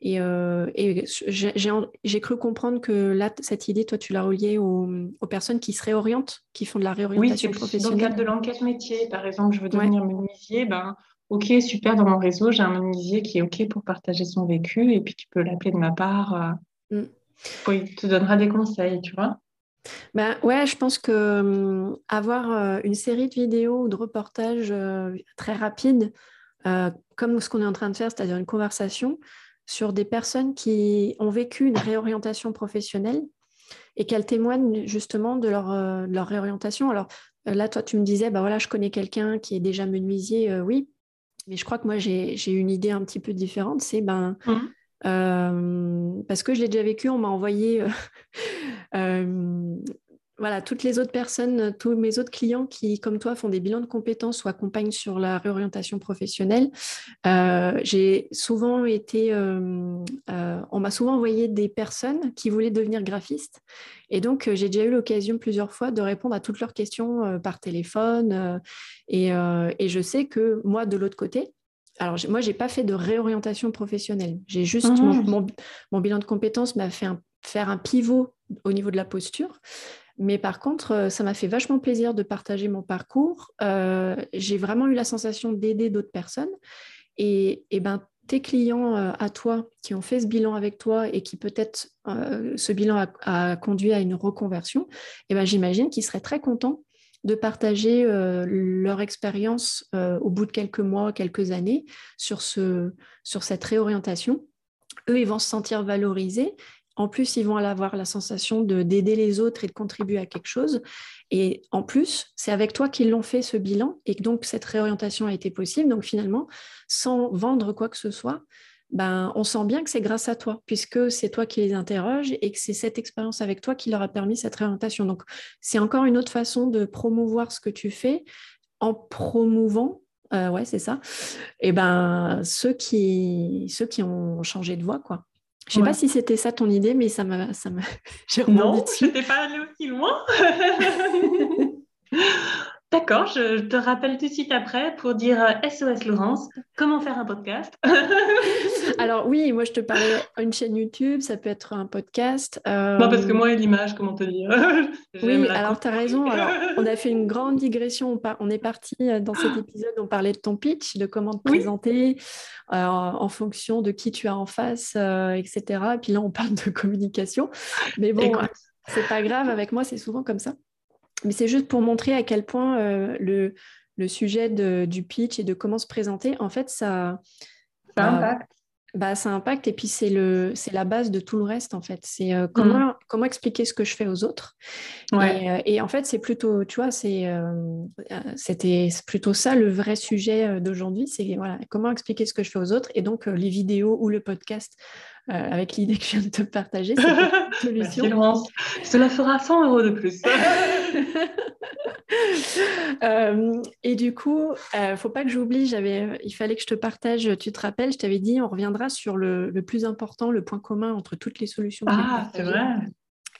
et, j'ai cru comprendre que là, cette idée, toi, tu l'as reliée aux, personnes qui se réorientent, qui font de la réorientation oui, professionnelle. Dans le cadre de l'enquête métier, par exemple, je veux devenir menuisier, ben, ok, super, dans mon réseau, j'ai un menuisier qui est ok pour partager son vécu, et puis tu peux l'appeler de ma part. Mm. il te donnera des conseils, tu vois. Ben ouais, je pense que hum, avoir euh, une série de vidéos ou de reportages euh, très rapides, euh, comme ce qu'on est en train de faire, c'est-à-dire une conversation sur des personnes qui ont vécu une réorientation professionnelle et qu'elles témoignent justement de leur, réorientation. Alors là, toi, tu me disais, bah voilà, je connais quelqu'un qui est déjà menuisier, oui, mais je crois que moi, j'ai une idée un petit peu différente, c'est ben, mmh. Euh, parce que je l'ai déjà vécu, on m'a envoyé euh, euh, voilà, toutes les autres personnes, tous mes autres clients qui, comme toi, font des bilans de compétences ou accompagnent sur la réorientation professionnelle. j'ai souvent été, on m'a souvent envoyé des personnes qui voulaient devenir graphistes. Et donc, j'ai déjà eu l'occasion plusieurs fois de répondre à toutes leurs questions par téléphone. et, je sais que moi, de l'autre côté, alors moi, je n'ai pas fait de réorientation professionnelle. J'ai juste ah. mon, bilan de compétences m'a fait faire un pivot au niveau de la posture. Mais par contre, euh, ça m'a fait vachement plaisir de partager mon parcours. Euh, j'ai vraiment eu la sensation d'aider d'autres personnes. Et, ben, tes clients euh, à toi qui ont fait ce bilan avec toi et qui peut-être ce bilan a, conduit à une reconversion, et ben, j'imagine qu'ils seraient très contents de partager euh, leur expérience euh, au bout de quelques mois, quelques années sur, sur cette réorientation. Eux, ils vont se sentir valorisés. En plus, ils vont avoir la sensation d'aider les autres et de contribuer à quelque chose. Et en plus, c'est avec toi qu'ils l'ont fait ce bilan et donc cette réorientation a été possible. Donc finalement, sans vendre quoi que ce soit, ben, on sent bien que c'est grâce à toi, puisque c'est toi qui les interroges et que c'est cette expérience avec toi qui leur a permis cette réorientation. Donc, c'est encore une autre façon de promouvoir ce que tu fais en promouvant, euh, ouais, c'est ça, et ben, ceux, qui, ceux qui ont changé de voie, quoi. Je ne sais pas si c'était ça ton idée, mais ça m'a, ça m'a, Non, je n'étais pas allée aussi loin. D'accord, je te rappelle tout de suite après pour dire SOS euh, Laurence, comment faire un podcast? Alors oui, moi je te parlais une chaîne YouTube, ça peut être un podcast. Euh, non, parce que moi, l'image, comment te dire? Oui, alors tu as raison. Alors, on a fait une grande digression. On est parti euh, dans cet épisode, on parlait de ton pitch, de comment te présenter en fonction de qui tu as en face, etc. Et puis là, on parle de communication. Mais bon, c'est pas grave, avec moi, c'est souvent comme ça. Mais c'est juste pour montrer à quel point euh, le, le, sujet du pitch et de comment se présenter, en fait, ça, ça impacte. Bah, ça impacte. Et puis c'est le c'est la base de tout le reste en fait. C'est euh, comment mm. comment expliquer ce que je fais aux autres. Euh, et, en fait c'est plutôt tu vois c'est c'était plutôt ça le vrai sujet d'aujourd'hui. C'est voilà comment expliquer ce que je fais aux autres. Et donc les vidéos ou le podcast avec l'idée que je viens de te partager c'est une solution. Cela fera 100 euros de plus Euh, et du coup, euh, faut pas que j'oublie, j'avais, il fallait que je te partage, tu te rappelles, je t'avais dit, on reviendra sur le, plus important, le point commun entre toutes les solutions. Ah, c'est vrai.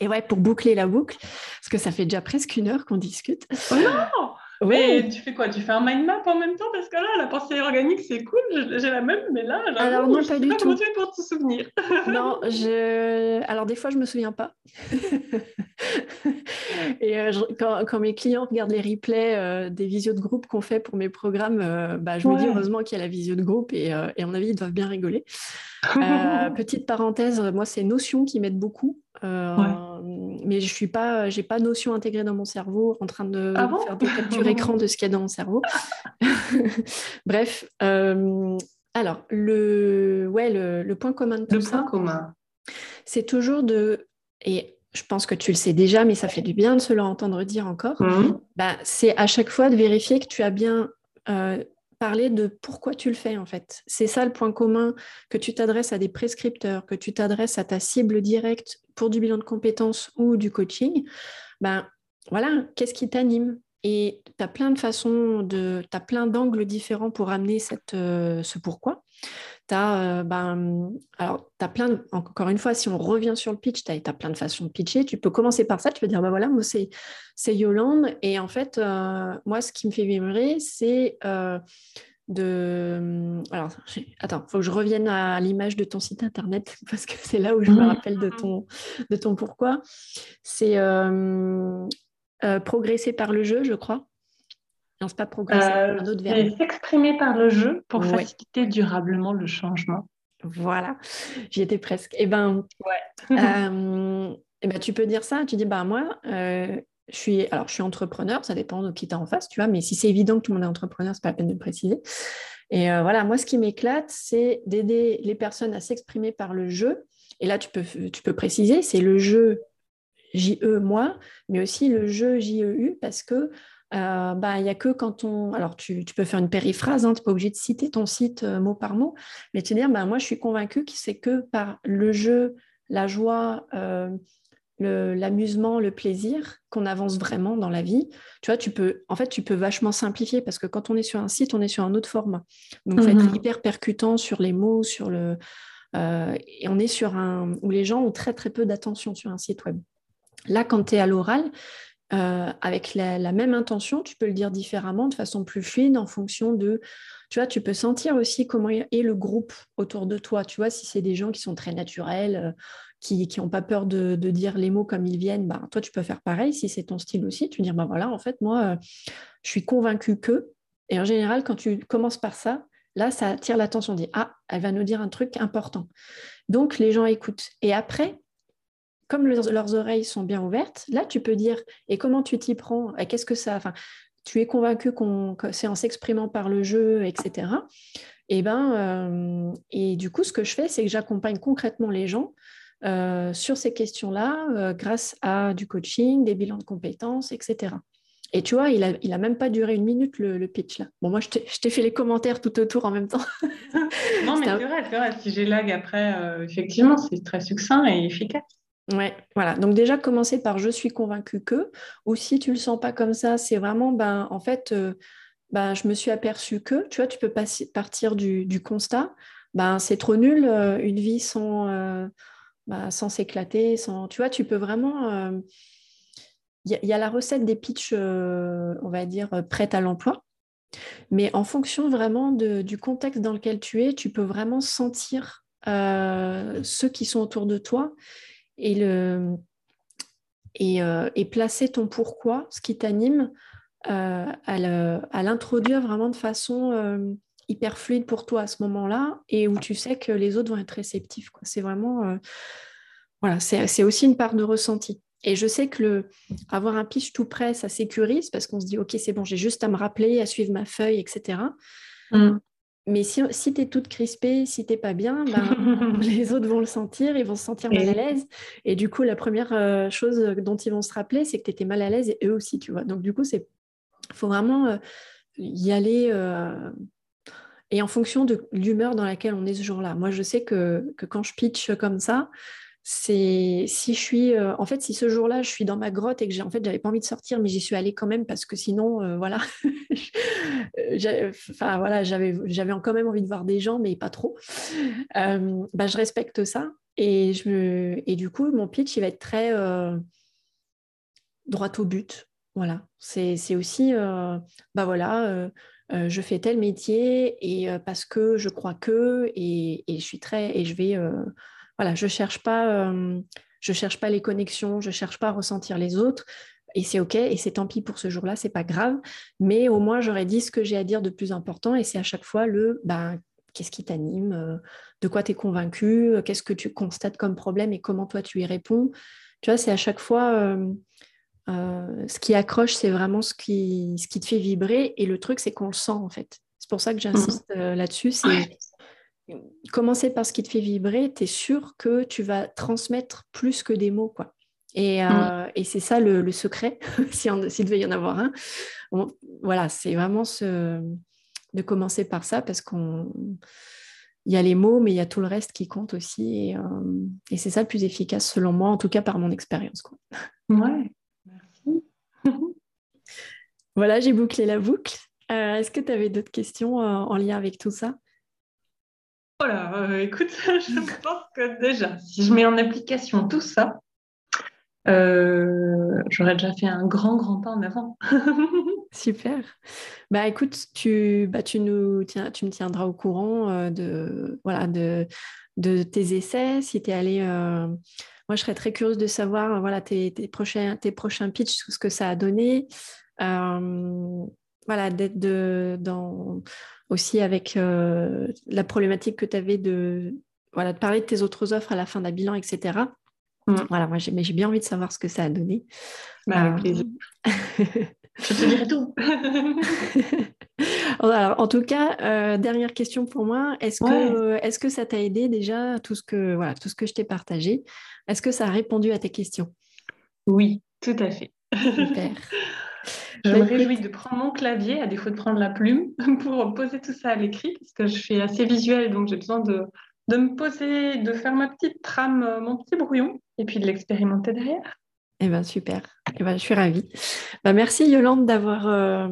Et ouais, pour boucler la boucle, parce que ça fait déjà presque une heure qu'on discute. Oh non Tu fais quoi? Tu fais un mind map en même temps? Parce que là, la pensée organique, c'est cool, j'ai la même, mais là, alors non, pas du tout. Comment tu fais pour te souvenir Non, je... alors des fois, je me souviens pas. Et euh, quand, mes clients regardent les replays euh, des visios de groupe qu'on fait pour mes programmes, euh, bah, je me dis heureusement qu'il y a la visio de groupe et, et à mon avis, ils doivent bien rigoler. petite parenthèse, moi, c'est Notion qui m'aide beaucoup. Mais je suis pas, j'ai pas Notion intégrée dans mon cerveau en train de ah faire des captures écran de ce qu'il y a dans mon cerveau. Bref, alors le, ouais, le, point commun de tout le ça, point commun, c'est toujours de et je pense que tu le sais déjà, mais ça fait du bien de se l'entendre dire encore, mmh. bah, c'est à chaque fois de vérifier que tu as bien euh, parler de pourquoi tu le fais en fait. C'est ça le point commun, que tu t'adresses à des prescripteurs, que tu t'adresses à ta cible directe pour du bilan de compétences ou du coaching. Ben voilà, qu'est-ce qui t'anime? Et tu as plein de façons, tu as plein d'angles différents pour amener euh, ce pourquoi. Tu as, euh, ben, alors, as plein, encore une fois, si on revient sur le pitch, tu as, plein de façons de pitcher. Tu peux commencer par ça, tu peux dire, bah voilà, moi c'est, Yolande. Et en fait, euh, moi, ce qui me fait vibrer, c'est euh, de... Alors, attends, il faut que je revienne à l'image de ton site internet, parce que c'est là où je me rappelle de ton, de ton pourquoi. C'est progresser par le jeu, je crois. Non, c'est pas progresser, euh, un autre verbe. S'exprimer par le jeu pour faciliter durablement le changement. Voilà, j'y étais presque. Eh ben, ouais. euh, eh ben, tu peux dire ça. Tu dis, bah moi, euh, je suis, alors je suis entrepreneur. Ça dépend de qui tu en face, tu vois. Mais si c'est évident que tout le monde est entrepreneur, c'est pas la peine de le préciser. Et euh, voilà, moi, ce qui m'éclate, c'est d'aider les personnes à s'exprimer par le jeu. Et là, tu peux, tu peux préciser, c'est le jeu JE moi, mais aussi le jeu JEU parce que euh, bah, il n'y a que quand on... Alors, tu, peux faire une périphrase, hein, tu n'es pas obligé de citer ton site euh, mot par mot, mais te dire, bah, moi, je suis convaincue que c'est que par le jeu, la joie, euh, l'amusement, le, plaisir, qu'on avance vraiment dans la vie. Tu vois, tu peux, en fait, tu peux vachement simplifier parce que quand on est sur un site, on est sur un autre format. Donc, être mmh hyper percutant sur les mots, sur le... et on est sur un... où les gens ont très, très peu d'attention sur un site web. Là, quand tu es à l'oral, euh, avec la, même intention, tu peux le dire différemment, de façon plus fluide, en fonction de, tu vois, tu peux sentir aussi comment est le groupe autour de toi. Tu vois, si c'est des gens qui sont très naturels, euh, qui n'ont pas peur de, dire les mots comme ils viennent, bah, toi, tu peux faire pareil. Si c'est ton style aussi, tu dis, bah voilà, en fait, moi, euh, je suis convaincue que. Et en général, quand tu commences par ça, là, ça attire l'attention. On dit, ah, elle va nous dire un truc important. Donc, les gens écoutent. Et après, comme leurs, oreilles sont bien ouvertes, là, tu peux dire, et comment tu t'y prends Qu'est-ce que ça... Enfin, tu es convaincu qu'on, que c'est en s'exprimant par le jeu, etc. Et, ben, euh, et du coup, ce que je fais, c'est que j'accompagne concrètement les gens euh, sur ces questions-là euh, grâce à du coaching, des bilans de compétences, etc. Et tu vois, il n'a il a même pas duré une minute le, pitch là. Bon, moi, je t'ai fait les commentaires tout autour en même temps. non, mais c'est vrai, c'est vrai. Si j'ai lag après, effectivement, c'est très succinct et efficace. Ouais, voilà. Donc déjà commencer par je suis convaincu que, ou si tu le sens pas comme ça, c'est vraiment ben en fait euh, ben, je me suis aperçu que, tu vois, tu peux partir du, constat, ben c'est trop nul euh, une vie sans euh, ben, sans s'éclater, sans tu vois, tu peux vraiment il y, a la recette des pitchs, on va dire, prête à l'emploi. Mais en fonction vraiment du contexte dans lequel tu es, tu peux vraiment sentir ceux qui sont autour de toi et, le, euh, et placer ton pourquoi, ce qui t'anime, euh, à l'introduire vraiment de façon euh, hyper fluide pour toi à ce moment-là et où tu sais que les autres vont être réceptifs. C'est vraiment. voilà, c'est aussi une part de ressenti. Et je sais que avoir un pitch tout prêt, ça sécurise parce qu'on se dit, OK, c'est bon, j'ai juste à me rappeler, à suivre ma feuille, etc. Mais si, si tu es toute crispée, si tu n'es pas bien, ben, les autres vont le sentir, ils vont se sentir mal à l'aise. Et du coup, la première euh, chose dont ils vont se rappeler, c'est que tu étais mal à l'aise et eux aussi, tu vois. Donc, du coup, il faut vraiment euh, y aller. Euh, et en fonction de l'humeur dans laquelle on est ce jour-là. Moi, je sais que, que, quand je pitch comme ça, c'est si je suis euh, en fait si ce jour-là je suis dans ma grotte et que j'ai en fait j'avais pas envie de sortir mais j'y suis allée quand même parce que sinon euh, voilà. Enfin voilà j'avais j'avais quand même envie de voir des gens mais pas trop. Euh, bah, je respecte ça et je et du coup mon pitch il va être très droit au but voilà. C'est aussi bah voilà je fais tel métier et parce que je crois que et, et, je suis très et je vais voilà, je cherche euh, cherche pas les connexions, je cherche pas à ressentir les autres. Et c'est OK, et c'est tant pis pour ce jour-là, c'est pas grave. Mais au moins, j'aurais dit ce que j'ai à dire de plus important. Et c'est à chaque fois le ben, qu'est-ce qui t'anime, euh, de quoi tu es convaincu, euh, qu'est-ce que tu constates comme problème et comment toi tu y réponds. Tu vois, c'est à chaque fois ce qui accroche, c'est vraiment ce qui, ce qui te fait vibrer. Et le truc, c'est qu'on le sent en fait. C'est pour ça que j'insiste là-dessus. Commencer par ce qui te fait vibrer, tu es sûr que tu vas transmettre plus que des mots. Quoi. Et, euh, et c'est ça le, secret, s'il si devait y en avoir un. voilà, c'est vraiment ce, de commencer par ça parce qu'on il y a les mots, mais il y a tout le reste qui compte aussi. Et, et c'est ça le plus efficace selon moi, en tout cas par mon expérience. Ouais, merci. voilà, j'ai bouclé la boucle. Est-ce que tu avais d'autres questions en lien avec tout ça? Voilà, euh, écoute, je pense que déjà, si je mets en application tout ça, euh, j'aurais déjà fait un grand, grand pas en avant. Super. Bah écoute, tu, bah, tu, nous, tiens, tu me tiendras au courant euh, de, voilà, de, de tes essais. Si tu es allé. moi, je serais très curieuse de savoir voilà, tes, tes, prochains, tes prochains pitchs, tout ce que ça a donné. voilà, d'être dans aussi avec euh, la problématique que tu avais de, voilà, de parler de tes autres offres à la fin d'un bilan, etc. Mm. Voilà, moi j'ai, mais j'ai bien envie de savoir ce que ça a donné. Bah, avec euh, plaisir. Je te dirai tout. Alors, en tout cas, euh, dernière question pour moi. Est-ce que, est-ce que ça t'a aidé déjà, tout ce, que, voilà, tout ce que je t'ai partagé? Est-ce que ça a répondu à tes questions? Oui, tout à fait. Super. Je me réjouis de prendre mon clavier, à défaut de prendre la plume, pour poser tout ça à l'écrit, parce que je suis assez visuelle, donc j'ai besoin de, de me poser, de faire ma petite trame, euh, mon petit brouillon, et puis de l'expérimenter derrière. Eh bien, super. Eh ben, je suis ravie. Bah, merci Yolande d'avoir euh,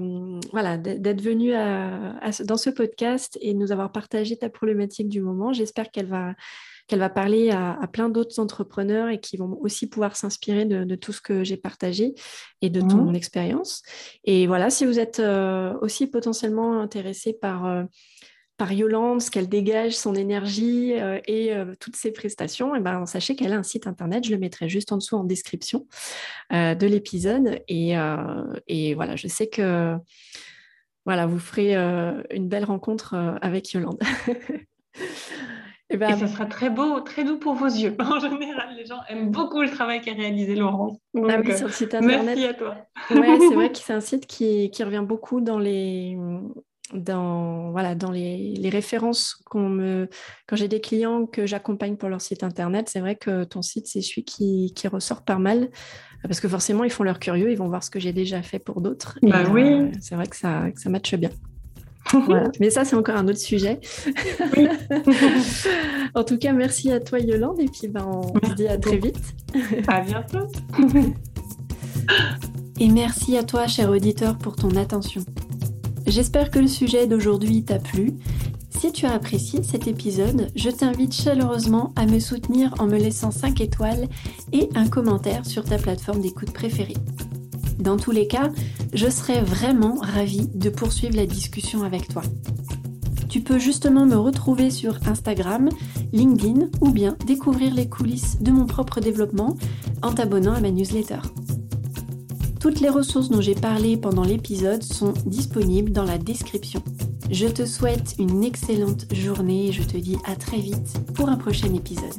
voilà, d'être venue dans ce podcast et de nous avoir partagé ta problématique du moment. J'espère qu'elle va qu'elle va parler à, plein d'autres entrepreneurs et qui vont aussi pouvoir s'inspirer de, tout ce que j'ai partagé et de ton mmh. expérience. Et voilà, si vous êtes euh, aussi potentiellement intéressé par, euh, par Yolande, ce qu'elle dégage, son énergie euh, et toutes ses prestations, et eh ben, sachez qu'elle a un site internet, je le mettrai juste en dessous en description de l'épisode. Et, et, voilà, je sais que voilà, vous ferez une belle rencontre avec Yolande. Et, ben, ça sera très beau, très doux pour vos yeux. En général, les gens aiment beaucoup le travail qu'a réalisé Laurence. ah oui, sur le site internet. Merci à toi. ouais, c'est vrai que c'est un site qui, qui, revient beaucoup dans les, dans, voilà, dans les, les références qu'on me... quand j'ai des clients que j'accompagne pour leur site internet. C'est vrai que ton site, c'est celui qui, qui, ressort pas mal parce que forcément, ils font leur curieux, ils vont voir ce que j'ai déjà fait pour d'autres. Bah oui. Euh, c'est vrai que ça, que ça matche bien. Mais ça, c'est encore un autre sujet. en tout cas, merci à toi, Yolande. Et puis, ben, on se dit à très vite. à bientôt. et merci à toi, cher auditeur, pour ton attention. J'espère que le sujet d'aujourd'hui t'a plu. Si tu as apprécié cet épisode, je t'invite chaleureusement à me soutenir en me laissant 5 étoiles et un commentaire sur ta plateforme d'écoute préférée. Dans tous les cas, je serais vraiment ravie de poursuivre la discussion avec toi. Tu peux justement me retrouver sur Instagram, LinkedIn ou bien découvrir les coulisses de mon propre développement en t'abonnant à ma newsletter. Toutes les ressources dont j'ai parlé pendant l'épisode sont disponibles dans la description. Je te souhaite une excellente journée et je te dis à très vite pour un prochain épisode.